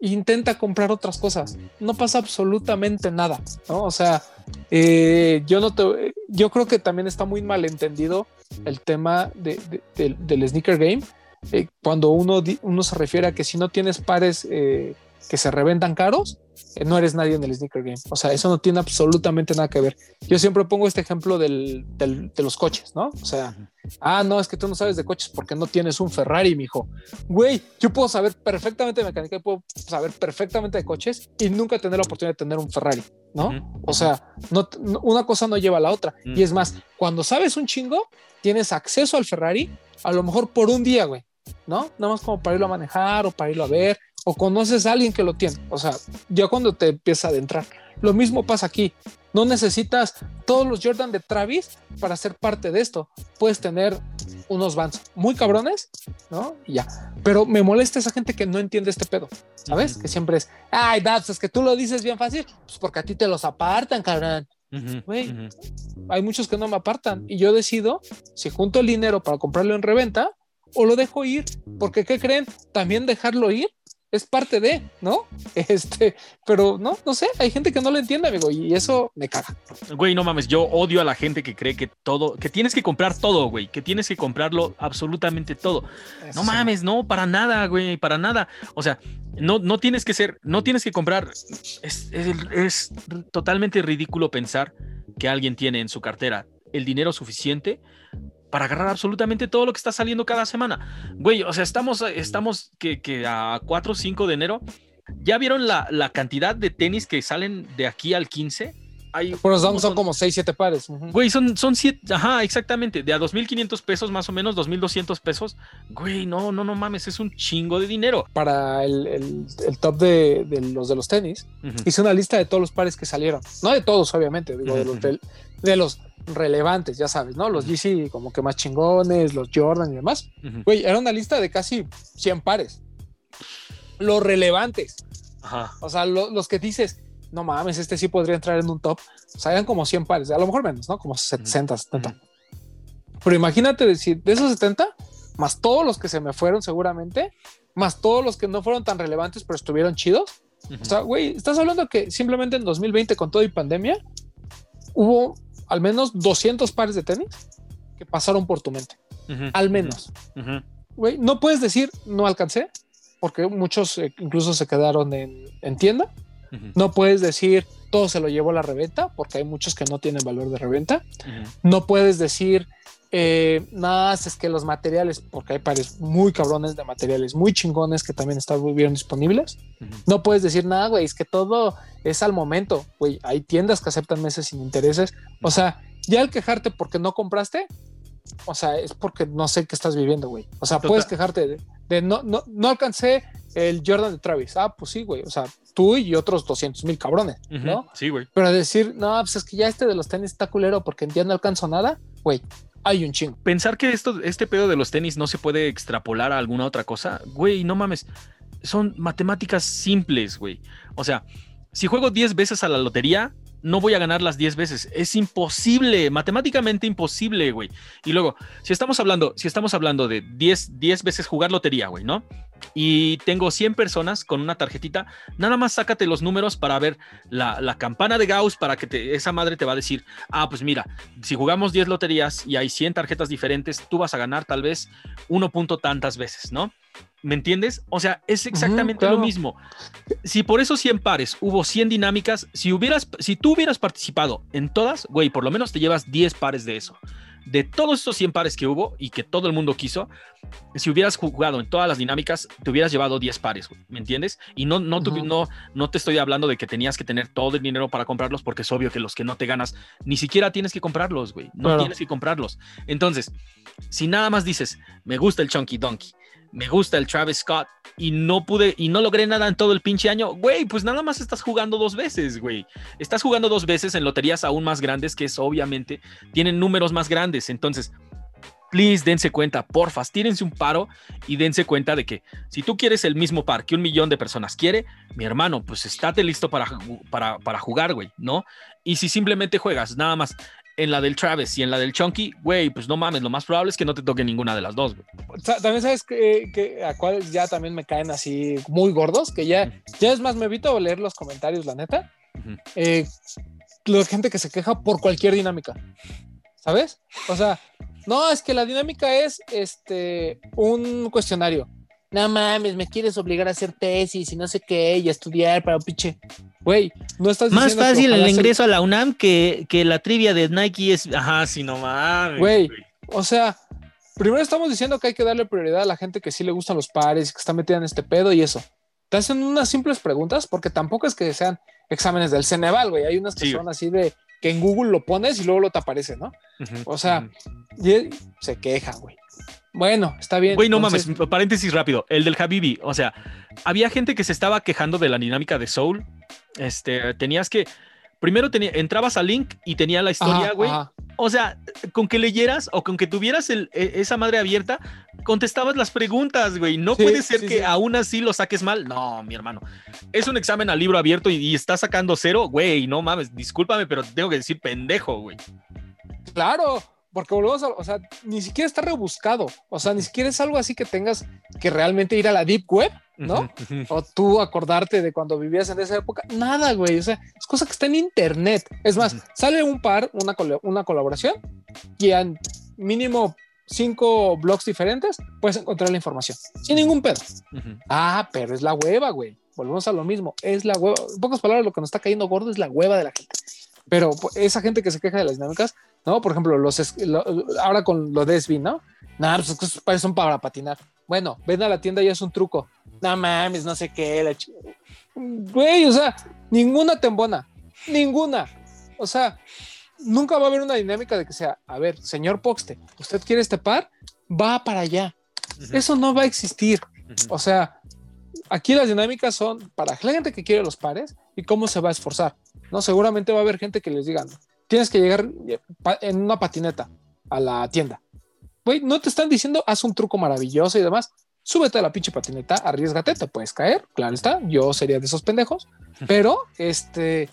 intenta comprar otras cosas. No pasa absolutamente nada. O sea, eh, yo no te, yo creo que también está muy mal entendido el tema del sneaker game. Eh, cuando uno, uno se refiere a que si no tienes pares eh, que se reventan caros, eh, no eres nadie en el sneaker game. O sea, eso no tiene absolutamente nada que ver. Yo siempre pongo este ejemplo del, de los coches, ¿no? O sea, ah, no, es que tú no sabes de coches porque no tienes un Ferrari, mijo. Güey, yo puedo saber perfectamente de mecánica, puedo saber perfectamente de coches y nunca tener la oportunidad de tener un Ferrari, ¿no? O sea, no, una cosa no lleva a la otra. Y es más, cuando sabes un chingo, tienes acceso al Ferrari, a lo mejor por un día, güey. ¿No? Nada más como para irlo a manejar o para irlo a ver, o conoces a alguien que lo tiene. O sea, ya cuando te empieza a adentrar. Lo mismo pasa aquí. No necesitas todos los Jordan de Travis para ser parte de esto. Puedes tener unos vans muy cabrones, ¿no? Y ya. Pero me molesta esa gente que no entiende este pedo, ¿sabes? Que siempre es, ay, Dabs, es que tú lo dices bien fácil, pues porque a ti te los apartan, cabrón. hay muchos que no me apartan y yo decido si junto el dinero para comprarlo en reventa o lo dejo ir, porque ¿qué creen? También dejarlo ir es parte de, ¿no? Este, pero no, no sé, hay gente que no lo entiende, amigo, y eso me caga. Güey, no mames, yo odio a la gente que cree que todo, que tienes que comprar todo, güey, que tienes que comprarlo absolutamente todo. no mames, no, para nada, güey, para nada. O sea, no, no tienes que ser, no tienes que comprar. Es, es totalmente ridículo pensar que alguien tiene en su cartera el dinero suficiente para agarrar absolutamente todo lo que está saliendo cada semana. Güey, o sea, estamos, estamos que, que a 4 o 5 de enero. ¿Ya vieron la, la, cantidad de tenis que salen de aquí al 15? Hay son, son, como 6, 7 pares. Güey, son, son 7, ajá, exactamente. De a 2.500 pesos más o menos, 2.200 pesos. Güey, no, no, no mames, es un chingo de dinero. Para el, el, el top de, de, los de los tenis, hice una lista de todos los pares que salieron. No de todos, obviamente, digo, de, los, de los relevantes, ya sabes, ¿no? Los GC como que más chingones, los Jordan y demás. Güey, era una lista de casi 100 pares. Los relevantes. Ajá. O sea, los que dices, no mames, este sí podría entrar en un top. O sea, eran como 100 pares, a lo mejor menos, ¿no? Como 60, 70. Pero imagínate decir, de esos 70, más todos los que se me fueron seguramente, más todos los que no fueron tan relevantes, pero estuvieron chidos. O sea, güey, estás hablando que simplemente en 2020 con todo y pandemia hubo al menos 200 pares de tenis que pasaron por tu mente. al menos. No puedes decir no alcancé, porque muchos eh, incluso se quedaron en, tienda. No puedes decir todo se lo llevó a la reventa, porque hay muchos que no tienen valor de reventa. No puedes decir eh, nada, es que los materiales, porque hay pares muy cabrones de materiales muy chingones que también están muy bien disponibles. No puedes decir nada, güey, es que todo es al momento, güey. Hay tiendas que aceptan meses sin intereses. O sea, ya al quejarte porque no compraste, o sea, es porque no sé qué estás viviendo, güey. O sea, puedes quejarte de, no, no, no alcancé el Jordan de Travis. Ah, pues sí, güey. O sea, tú y otros 200 mil cabrones, ¿no? Sí, güey. Pero decir, no, pues es que ya este de los tenis está culero porque ya no alcanzo nada, güey. Hay un chingo. Pensar que esto, este pedo de los tenis no se puede extrapolar a alguna otra cosa, güey, no mames. Son matemáticas simples, güey. O sea, si juego 10 veces a la lotería, no voy a ganar las 10 veces. Es imposible, matemáticamente imposible, güey. Y luego, si estamos hablando, si estamos hablando de 10, 10 veces jugar lotería, güey, ¿no? Y tengo 100 personas con una tarjetita, nada más sácate los números para ver la, campana de Gauss para que esa madre te va a decir, ah, pues mira, si jugamos 10 loterías y hay 100 tarjetas diferentes, tú vas a ganar tal vez 1 punto tantas veces, ¿no? ¿Me entiendes? O sea, es exactamente lo mismo. Si por esos 100 pares hubo 100 dinámicas, si, hubieras, si tú hubieras participado en todas, güey, por lo menos te llevas 10 pares de eso. De todos estos 100 pares que hubo y que todo el mundo quiso, si hubieras jugado en todas las dinámicas, te hubieras llevado 10 pares, güey, ¿me entiendes? Y no, no, no, no te estoy hablando de que tenías que tener todo el dinero para comprarlos, porque es obvio que los que no te ganas, ni siquiera tienes que comprarlos, güey. No tienes que comprarlos. Entonces, si nada más dices, me gusta el Chunky Donkey, me gusta el Travis Scott y no pude y no logré nada en todo el pinche año, güey, pues nada más estás jugando dos veces, güey. Estás jugando dos veces en loterías aún más grandes que es obviamente tienen números más grandes, entonces please dense cuenta, porfas, tírense un paro y dense cuenta de que si tú quieres el mismo par que un millón de personas quiere, mi hermano, pues estate listo para, para, para jugar, güey, ¿no? Y si simplemente juegas nada más en la del Travis y en la del Chunky, güey, pues no mames, lo más probable es que no te toque ninguna de las dos, güey. También sabes que, a cuáles ya también me caen así muy gordos, que ya, ya es más, me evito leer los comentarios, la neta. Eh, la gente que se queja por cualquier dinámica, ¿sabes? O sea, no, es que la dinámica es este un cuestionario no mames, me quieres obligar a hacer tesis y no sé qué, y a estudiar para un pinche. Güey, no estás Más fácil el ingreso a la UNAM que, que, la trivia de Nike es. Ajá, sí, no mames. Güey, o sea, primero estamos diciendo que hay que darle prioridad a la gente que sí le gustan los pares, que está metida en este pedo y eso. Te hacen unas simples preguntas, porque tampoco es que sean exámenes del Ceneval, güey. Hay unas que son así de que en Google lo pones y luego lo te aparece, ¿no? o sea, se quejan, güey. Bueno, está bien. Güey, no mames, paréntesis rápido. El del Habibi. O sea, había gente que se estaba quejando de la dinámica de Soul. Este, tenías que. Primero tenía, entrabas al link y tenía la historia, güey. O sea, con que leyeras o con que tuvieras el, e, esa madre abierta, contestabas las preguntas, güey. No puede ser que aún así lo saques mal. No, mi hermano. Es un examen a libro abierto y, y estás sacando cero, güey. No mames, discúlpame, pero tengo que decir pendejo, güey. Claro, porque volvemos a, o sea, ni siquiera está rebuscado, o sea, ni siquiera es algo así que tengas que realmente ir a la deep web, ¿no? O tú acordarte de cuando vivías en esa época, nada, güey, o sea, es cosa que está en internet. Es más, sale un par, una, una colaboración, y en mínimo cinco blogs diferentes puedes encontrar la información, sin ningún pedo. Ah, pero es la hueva, güey. Volvemos a lo mismo, es la hueva. En pocas palabras, lo que nos está cayendo gordo es la hueva de la gente. Pero pues, esa gente que se queja de las dinámicas, ¿no? Por ejemplo, los ahora con lo de SB, ¿no? Nada, pues son para patinar. Bueno, ven a la tienda y es un truco. No mames, no sé qué. Güey, o sea, ninguna tembona. Ninguna. O sea, nunca va a haber una dinámica de que sea, a ver, señor Poxte, ¿usted quiere este par? Va para allá. Eso no va a existir. O sea, aquí las dinámicas son para la gente que quiere los pares y cómo se va a esforzar. ¿no? Seguramente va a haber gente que les diga, tienes que llegar eh, en una patineta a la tienda. Güey, no te están diciendo, haz un truco maravilloso y demás. Súbete a la pinche patineta, arriesgate, te puedes caer, claro está. Yo sería de esos pendejos, pero este,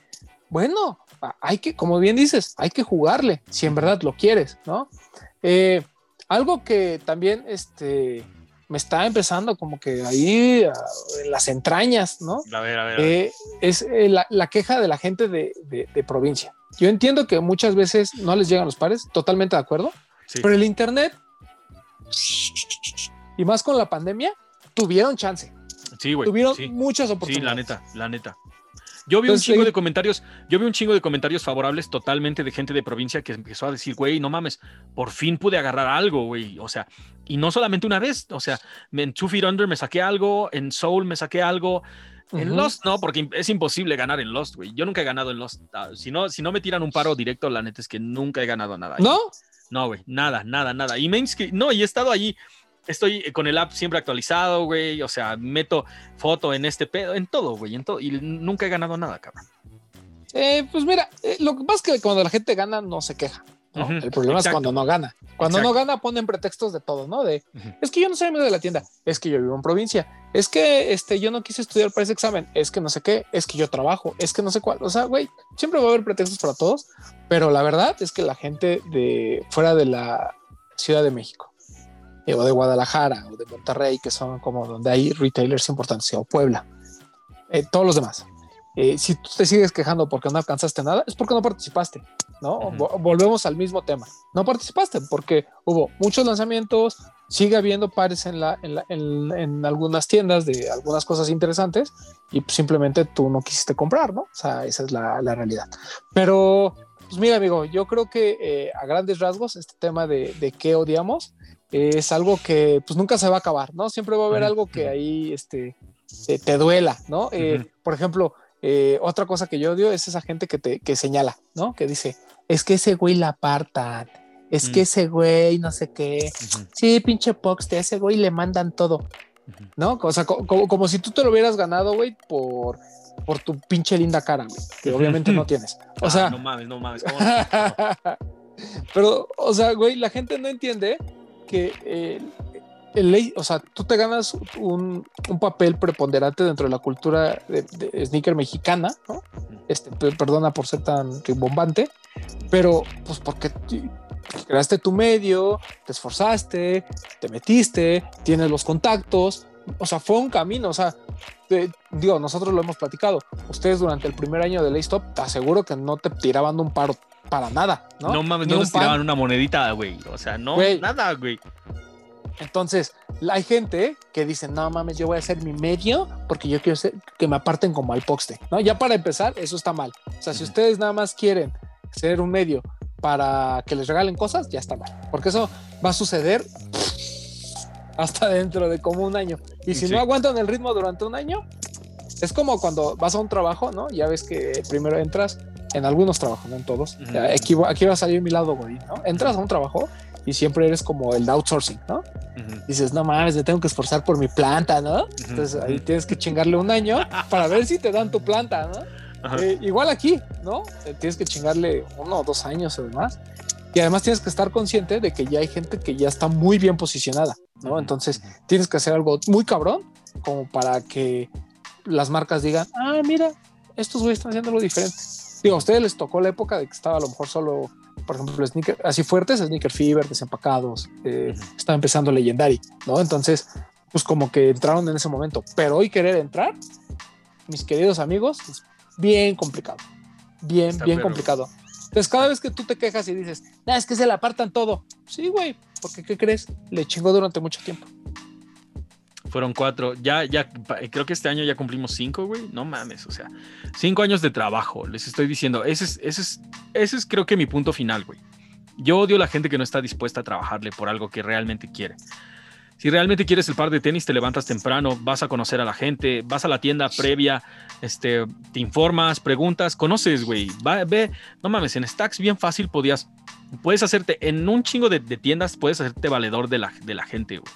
bueno, hay que, como bien dices, hay que jugarle si en verdad lo quieres, ¿no? Eh, algo que también, este, me está empezando como que ahí en las entrañas, ¿no? A ver, a ver. Eh, es eh, la, queja de la gente de, provincia. Yo entiendo que muchas veces no les llegan los pares, totalmente de acuerdo, pero el Internet y más con la pandemia tuvieron chance. Sí, güey. Tuvieron muchas oportunidades. Sí, la neta, la neta. Yo vi un chingo de comentarios, yo vi un chingo de comentarios favorables totalmente de gente de provincia que empezó a decir, güey, no mames, por fin pude agarrar algo, güey. O sea, y no solamente una vez, o sea, en Two Feet Under me saqué algo, en Soul me saqué algo. En Lost no, porque es imposible ganar en Lost, güey. Yo nunca he ganado en Lost. Ah, si no, si no me tiran un paro directo, la neta es que nunca he ganado nada. ¿No? No, güey, nada, nada, nada. Y me no, y he estado allí, estoy con el app siempre actualizado, güey, o sea, meto foto en este pedo, en todo, güey, en todo, y nunca he ganado nada, cabrón. Eh, pues mira, eh, lo que pasa es que cuando la gente gana no se queja. El problema es cuando no gana. Cuando no gana ponen pretextos de todo, ¿no? De, es que yo no soy amigo de la tienda, es que yo vivo en provincia, es que este, yo no quise estudiar para ese examen, es que no sé qué, es que yo trabajo, es que no sé cuál. O sea, güey, siempre va a haber pretextos para todos, pero la verdad es que la gente de fuera de la Ciudad de México, eh, o de Guadalajara, o de Monterrey, que son como donde hay retailers importantes, o Puebla, eh, todos los demás, eh, si tú te sigues quejando porque no alcanzaste nada, es porque no participaste, ¿no? Volvemos al mismo tema. No participaste porque hubo muchos lanzamientos, sigue habiendo pares en, la, en, algunas tiendas de algunas cosas interesantes y simplemente tú no quisiste comprar, ¿no? O sea, esa es la, realidad. Pero, pues mira, amigo, yo creo que eh, a grandes rasgos este tema de, de qué odiamos es algo que pues nunca se va a acabar, ¿no? Siempre va a haber algo que ahí este, te, duela, ¿no? Eh, por ejemplo, eh, otra cosa que yo odio es esa gente que te que señala, ¿no? Que dice, es que ese güey la apartan, es que mm. ese güey no sé qué. Sí, pinche Pox, de ese güey le mandan todo, ¿no? O sea, como, si tú te lo hubieras ganado, güey, por, por tu pinche linda cara, güey, que obviamente no tienes. O ah, sea, no mames, no mames. pero, o sea, güey, la gente no entiende que eh, ley, o sea, tú te ganas un, papel preponderante dentro de la cultura de, sneaker mexicana, ¿no? Este, perdona por ser tan rimbombante, pero pues porque creaste tu medio, te esforzaste, te metiste, tienes los contactos, o sea, fue un camino, o sea, digo, nosotros lo hemos platicado, ustedes durante el primer año de Laystop, te aseguro que no te tiraban un paro para nada, ¿no? No mames, no nos tiraban una monedita, güey, o sea, no, nada, güey. Entonces, hay gente que dice, no mames, yo voy a hacer mi medio porque yo quiero que me aparten como al poste, ¿no? Ya para empezar, eso está mal. O sea, si ustedes nada más quieren ser un medio para que les regalen cosas, ya está mal. Porque eso va a suceder hasta dentro de como un año. Y si no aguantan el ritmo durante un año, es como cuando vas a un trabajo, ¿no? Ya ves que primero entras en algunos trabajos, no en todos. aquí, aquí va a salir mi lado, ¿no? Entras a un trabajo y siempre eres como el outsourcing, ¿no? Dices, no mames, me tengo que esforzar por mi planta, ¿no? Entonces ahí tienes que chingarle un año para ver si te dan tu planta, ¿no? Eh, igual aquí, ¿no? Eh, tienes que chingarle uno o dos años o demás. Y además tienes que estar consciente de que ya hay gente que ya está muy bien posicionada, ¿no? Entonces tienes que hacer algo muy cabrón como para que las marcas digan, ah, mira, estos güeyes están haciendo algo diferente. Digo, a ustedes les tocó la época de que estaba a lo mejor solo por ejemplo, sneaker, así fuertes, Sneaker Fever, desempacados, eh, estaba empezando Legendary, ¿no? Entonces, pues como que entraron en ese momento, pero hoy querer entrar, mis queridos amigos, es bien complicado, bien, bien complicado. Entonces, cada vez que tú te quejas y dices, nah, es que se le apartan todo, sí, güey, porque ¿qué crees? Le chingó durante mucho tiempo. Fueron cuatro. Ya, ya, creo que este año ya cumplimos cinco, güey. No mames, o sea, cinco años de trabajo. Les estoy diciendo, ese es, ese es, ese es creo que mi punto final, güey. Yo odio a la gente que no está dispuesta a trabajarle por algo que realmente quiere. Si realmente quieres el par de tenis, te levantas temprano, vas a conocer a la gente, vas a la tienda previa, este, te informas, preguntas, conoces, güey. Ve, no mames, en Stacks bien fácil podías, puedes hacerte, en un chingo de, tiendas, puedes hacerte valedor de la, de la gente, güey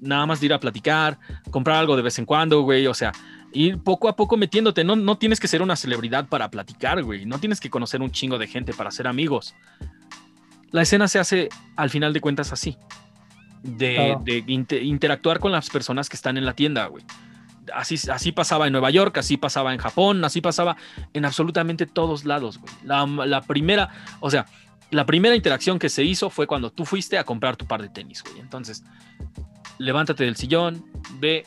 nada más de ir a platicar, comprar algo de vez en cuando, güey, o sea, ir poco a poco metiéndote, no, no tienes que ser una celebridad para platicar, güey, no tienes que conocer un chingo de gente para ser amigos. La escena se hace al final de cuentas así, de, interactuar con las personas que están en la tienda, güey. Así, así, pasaba en Nueva York, así pasaba en Japón, así pasaba en absolutamente todos lados, güey. La, la, primera, o sea, la primera interacción que se hizo fue cuando tú fuiste a comprar tu par de tenis, güey. Entonces, levántate del sillón, ve,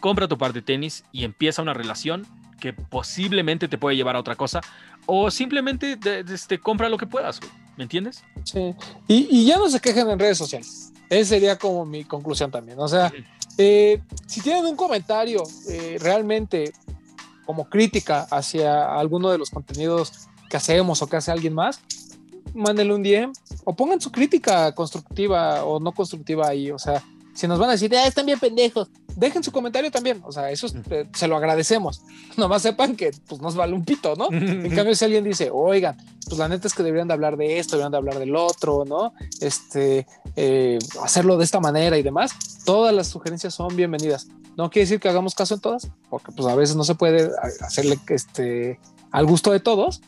compra tu par de tenis y empieza una relación que posiblemente te puede llevar a otra cosa o simplemente este, compra lo que puedas, ¿me entiendes? Sí, y, ya no se quejen en redes sociales. Esa sería como mi conclusión también. O sea, eh, si tienen un comentario eh, realmente como crítica hacia alguno de los contenidos que hacemos o que hace alguien más, mándenle un DM o pongan su crítica constructiva o no constructiva ahí. O sea, si nos van a decir, ah, están bien pendejos, dejen su comentario también. O sea, eso eh, se lo agradecemos. Nomás sepan que pues nos vale un pito, ¿no? en cambio, si alguien dice, oigan, pues la neta es que deberían de hablar de esto, deberían de hablar del otro, ¿no? Este, eh, hacerlo de esta manera y demás, todas las sugerencias son bienvenidas. No quiere decir que hagamos caso en todas, porque pues a veces no se puede hacerle este, al gusto de todos,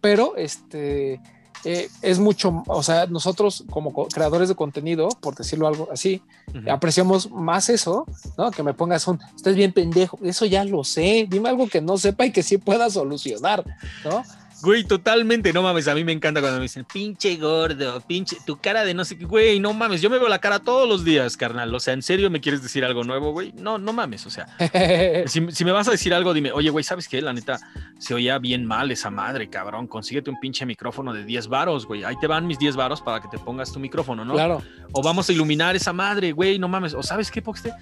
pero este eh, es mucho, o sea, nosotros como creadores de contenido, por decirlo algo así, apreciamos más eso, ¿no? Que me pongas un, estás bien pendejo, eso ya lo sé, dime algo que no sepa y que sí pueda solucionar, ¿no? Güey, totalmente, no mames, a mí me encanta cuando me dicen, pinche gordo, pinche, tu cara de no sé qué, güey, no mames, yo me veo la cara todos los días, carnal, o sea, ¿en serio me quieres decir algo nuevo, güey? No, no mames, o sea, si, me vas a decir algo, dime, oye, güey, ¿sabes qué? La neta, se oía bien mal esa madre, cabrón, consíguete un pinche micrófono de 10 varos, güey, ahí te van mis 10 varos para que te pongas tu micrófono, ¿no? Claro. O vamos a iluminar esa madre, güey, no mames, o ¿sabes qué, Poxte?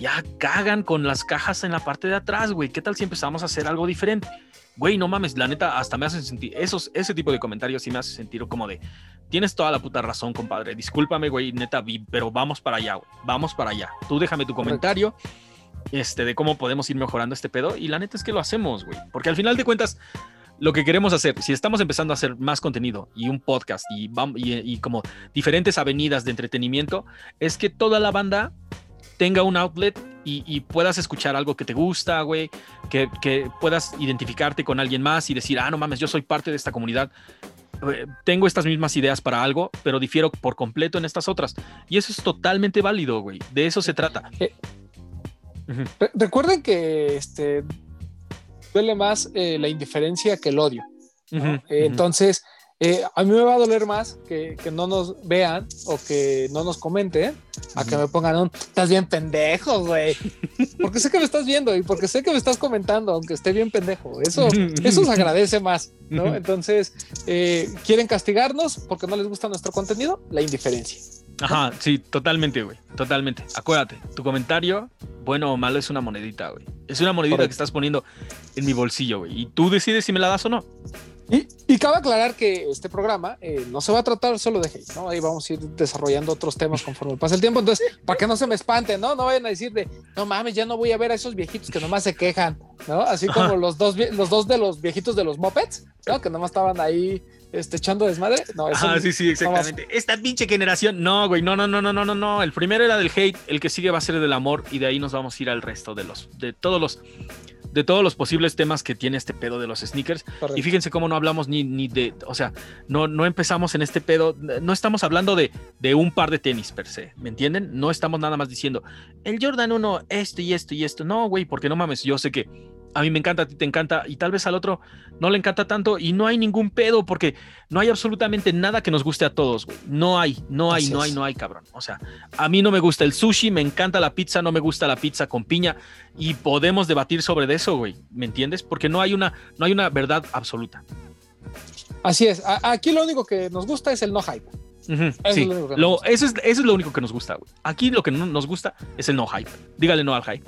Ya cagan con las cajas en la parte de atrás, güey, ¿qué tal si empezamos a hacer algo diferente? Güey, no mames, la neta, hasta me hacen sentir, esos, ese tipo de comentarios sí me hace sentir como de, tienes toda la puta razón, compadre, discúlpame, güey, neta, pero vamos para allá, güey, vamos para allá. Tú déjame tu comentario, este, de cómo podemos ir mejorando este pedo, y la neta es que lo hacemos, güey, porque al final de cuentas, lo que queremos hacer, si estamos empezando a hacer más contenido y un podcast y, y, y como diferentes avenidas de entretenimiento, es que toda la banda tenga un outlet y, puedas escuchar algo que te gusta, güey, que, puedas identificarte con alguien más y decir, ah, no mames, yo soy parte de esta comunidad. Eh, tengo estas mismas ideas para algo, pero difiero por completo en estas otras. Y eso es totalmente válido, güey. De eso se trata. Eh, recuerden que este, duele más eh, la indiferencia que el odio. entonces, eh, a mí me va a doler más que, no nos vean o que no nos comenten a que me pongan un estás bien pendejo, güey. Porque sé que me estás viendo y porque sé que me estás comentando, aunque esté bien pendejo. Eso, eso se agradece más, ¿no? Entonces, eh, ¿quieren castigarnos porque no les gusta nuestro contenido? La indiferencia. Ajá, sí, totalmente, güey. Totalmente. Acuérdate, tu comentario, bueno o malo, es una monedita, güey. Es una monedita que estás poniendo en mi bolsillo, güey. Y tú decides si me la das o no. Y, cabe aclarar que este programa eh, no se va a tratar solo de hate, ¿no? Ahí vamos a ir desarrollando otros temas conforme pase el tiempo. Entonces, para que no se me espanten, ¿no? No vayan a decir de, no mames, ya no voy a ver a esos viejitos que nomás se quejan, ¿no? Así como los dos, los dos de los viejitos de los mopeds, ¿no? Que nomás estaban ahí este, echando desmadre. No, ah, sí, sí, exactamente. Esta pinche generación, no, güey, no, no, no, no, no, no, no. El primero era del hate, el que sigue va a ser del amor y de ahí nos vamos a ir al resto de los, de todos los de todos los posibles temas que tiene este pedo de los sneakers. Y fíjense cómo no hablamos ni, ni de, o sea, no, no empezamos en este pedo, no estamos hablando de, de un par de tenis per se, ¿me entienden? No estamos nada más diciendo, el Jordan 1, esto y esto y esto. No, güey, porque no mames, yo sé que a mí me encanta, a ti te encanta, y tal vez al otro no le encanta tanto, y no hay ningún pedo, porque no hay absolutamente nada que nos guste a todos, güey. No hay, no hay, no hay, no hay, cabrón. O sea, a mí no me gusta el sushi, me encanta la pizza, no me gusta la pizza con piña, y podemos debatir sobre eso, güey. ¿Me entiendes? Porque no hay una, no hay una verdad absoluta. Así es. Aquí lo único que nos gusta es el no hype. Sí. eso, es, eso es lo único que nos gusta, güey. Aquí lo que no nos gusta es el no hype. Dígale no al hype.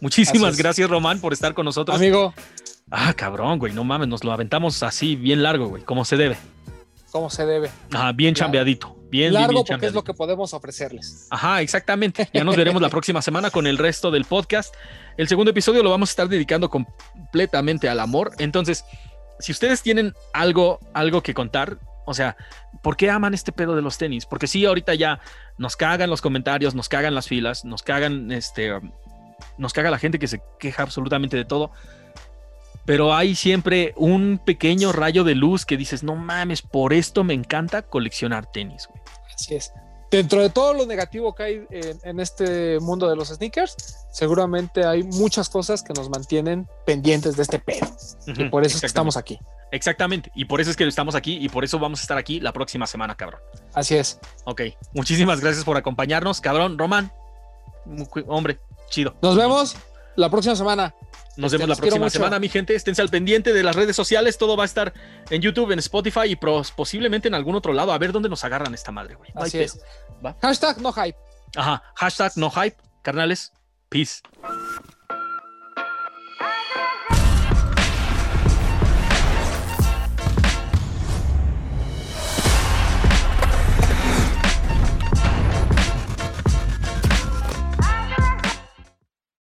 Muchísimas gracias, Román, por estar con nosotros. Amigo. Ah, cabrón, güey, no mames, nos lo aventamos así, bien largo, güey, como se debe. Como se debe. Ajá, bien chambeadito. Bien, largo bien, porque es lo que podemos ofrecerles. Ajá, exactamente. Ya nos veremos la próxima semana con el resto del podcast. El segundo episodio lo vamos a estar dedicando completamente al amor. Entonces, si ustedes tienen algo, algo que contar, o sea, ¿por qué aman este pedo de los tenis? Porque sí, ahorita ya nos cagan los comentarios, nos cagan las filas, nos cagan este, nos caga la gente que se queja absolutamente de todo. Pero hay siempre un pequeño rayo de luz que dices, no mames, por esto me encanta coleccionar tenis, güey. Así es. Dentro de todo lo negativo que hay en, este mundo de los sneakers, seguramente hay muchas cosas que nos mantienen pendientes de este pedo. y por eso es que estamos aquí. Exactamente. Y por eso es que estamos aquí y por eso vamos a estar aquí la próxima semana, cabrón. Así es. Ok. Muchísimas gracias por acompañarnos, cabrón. Román, hombre, chido. Nos vemos la próxima semana. Nos vemos la próxima semana, mi gente. Esténse al pendiente de las redes sociales. Todo va a estar en YouTube, en Spotify y posiblemente en algún otro lado. A ver dónde nos agarran esta madre, güey. Así es. Hashtag no hype. Ajá. Hashtag no hype. Carnales. Peace.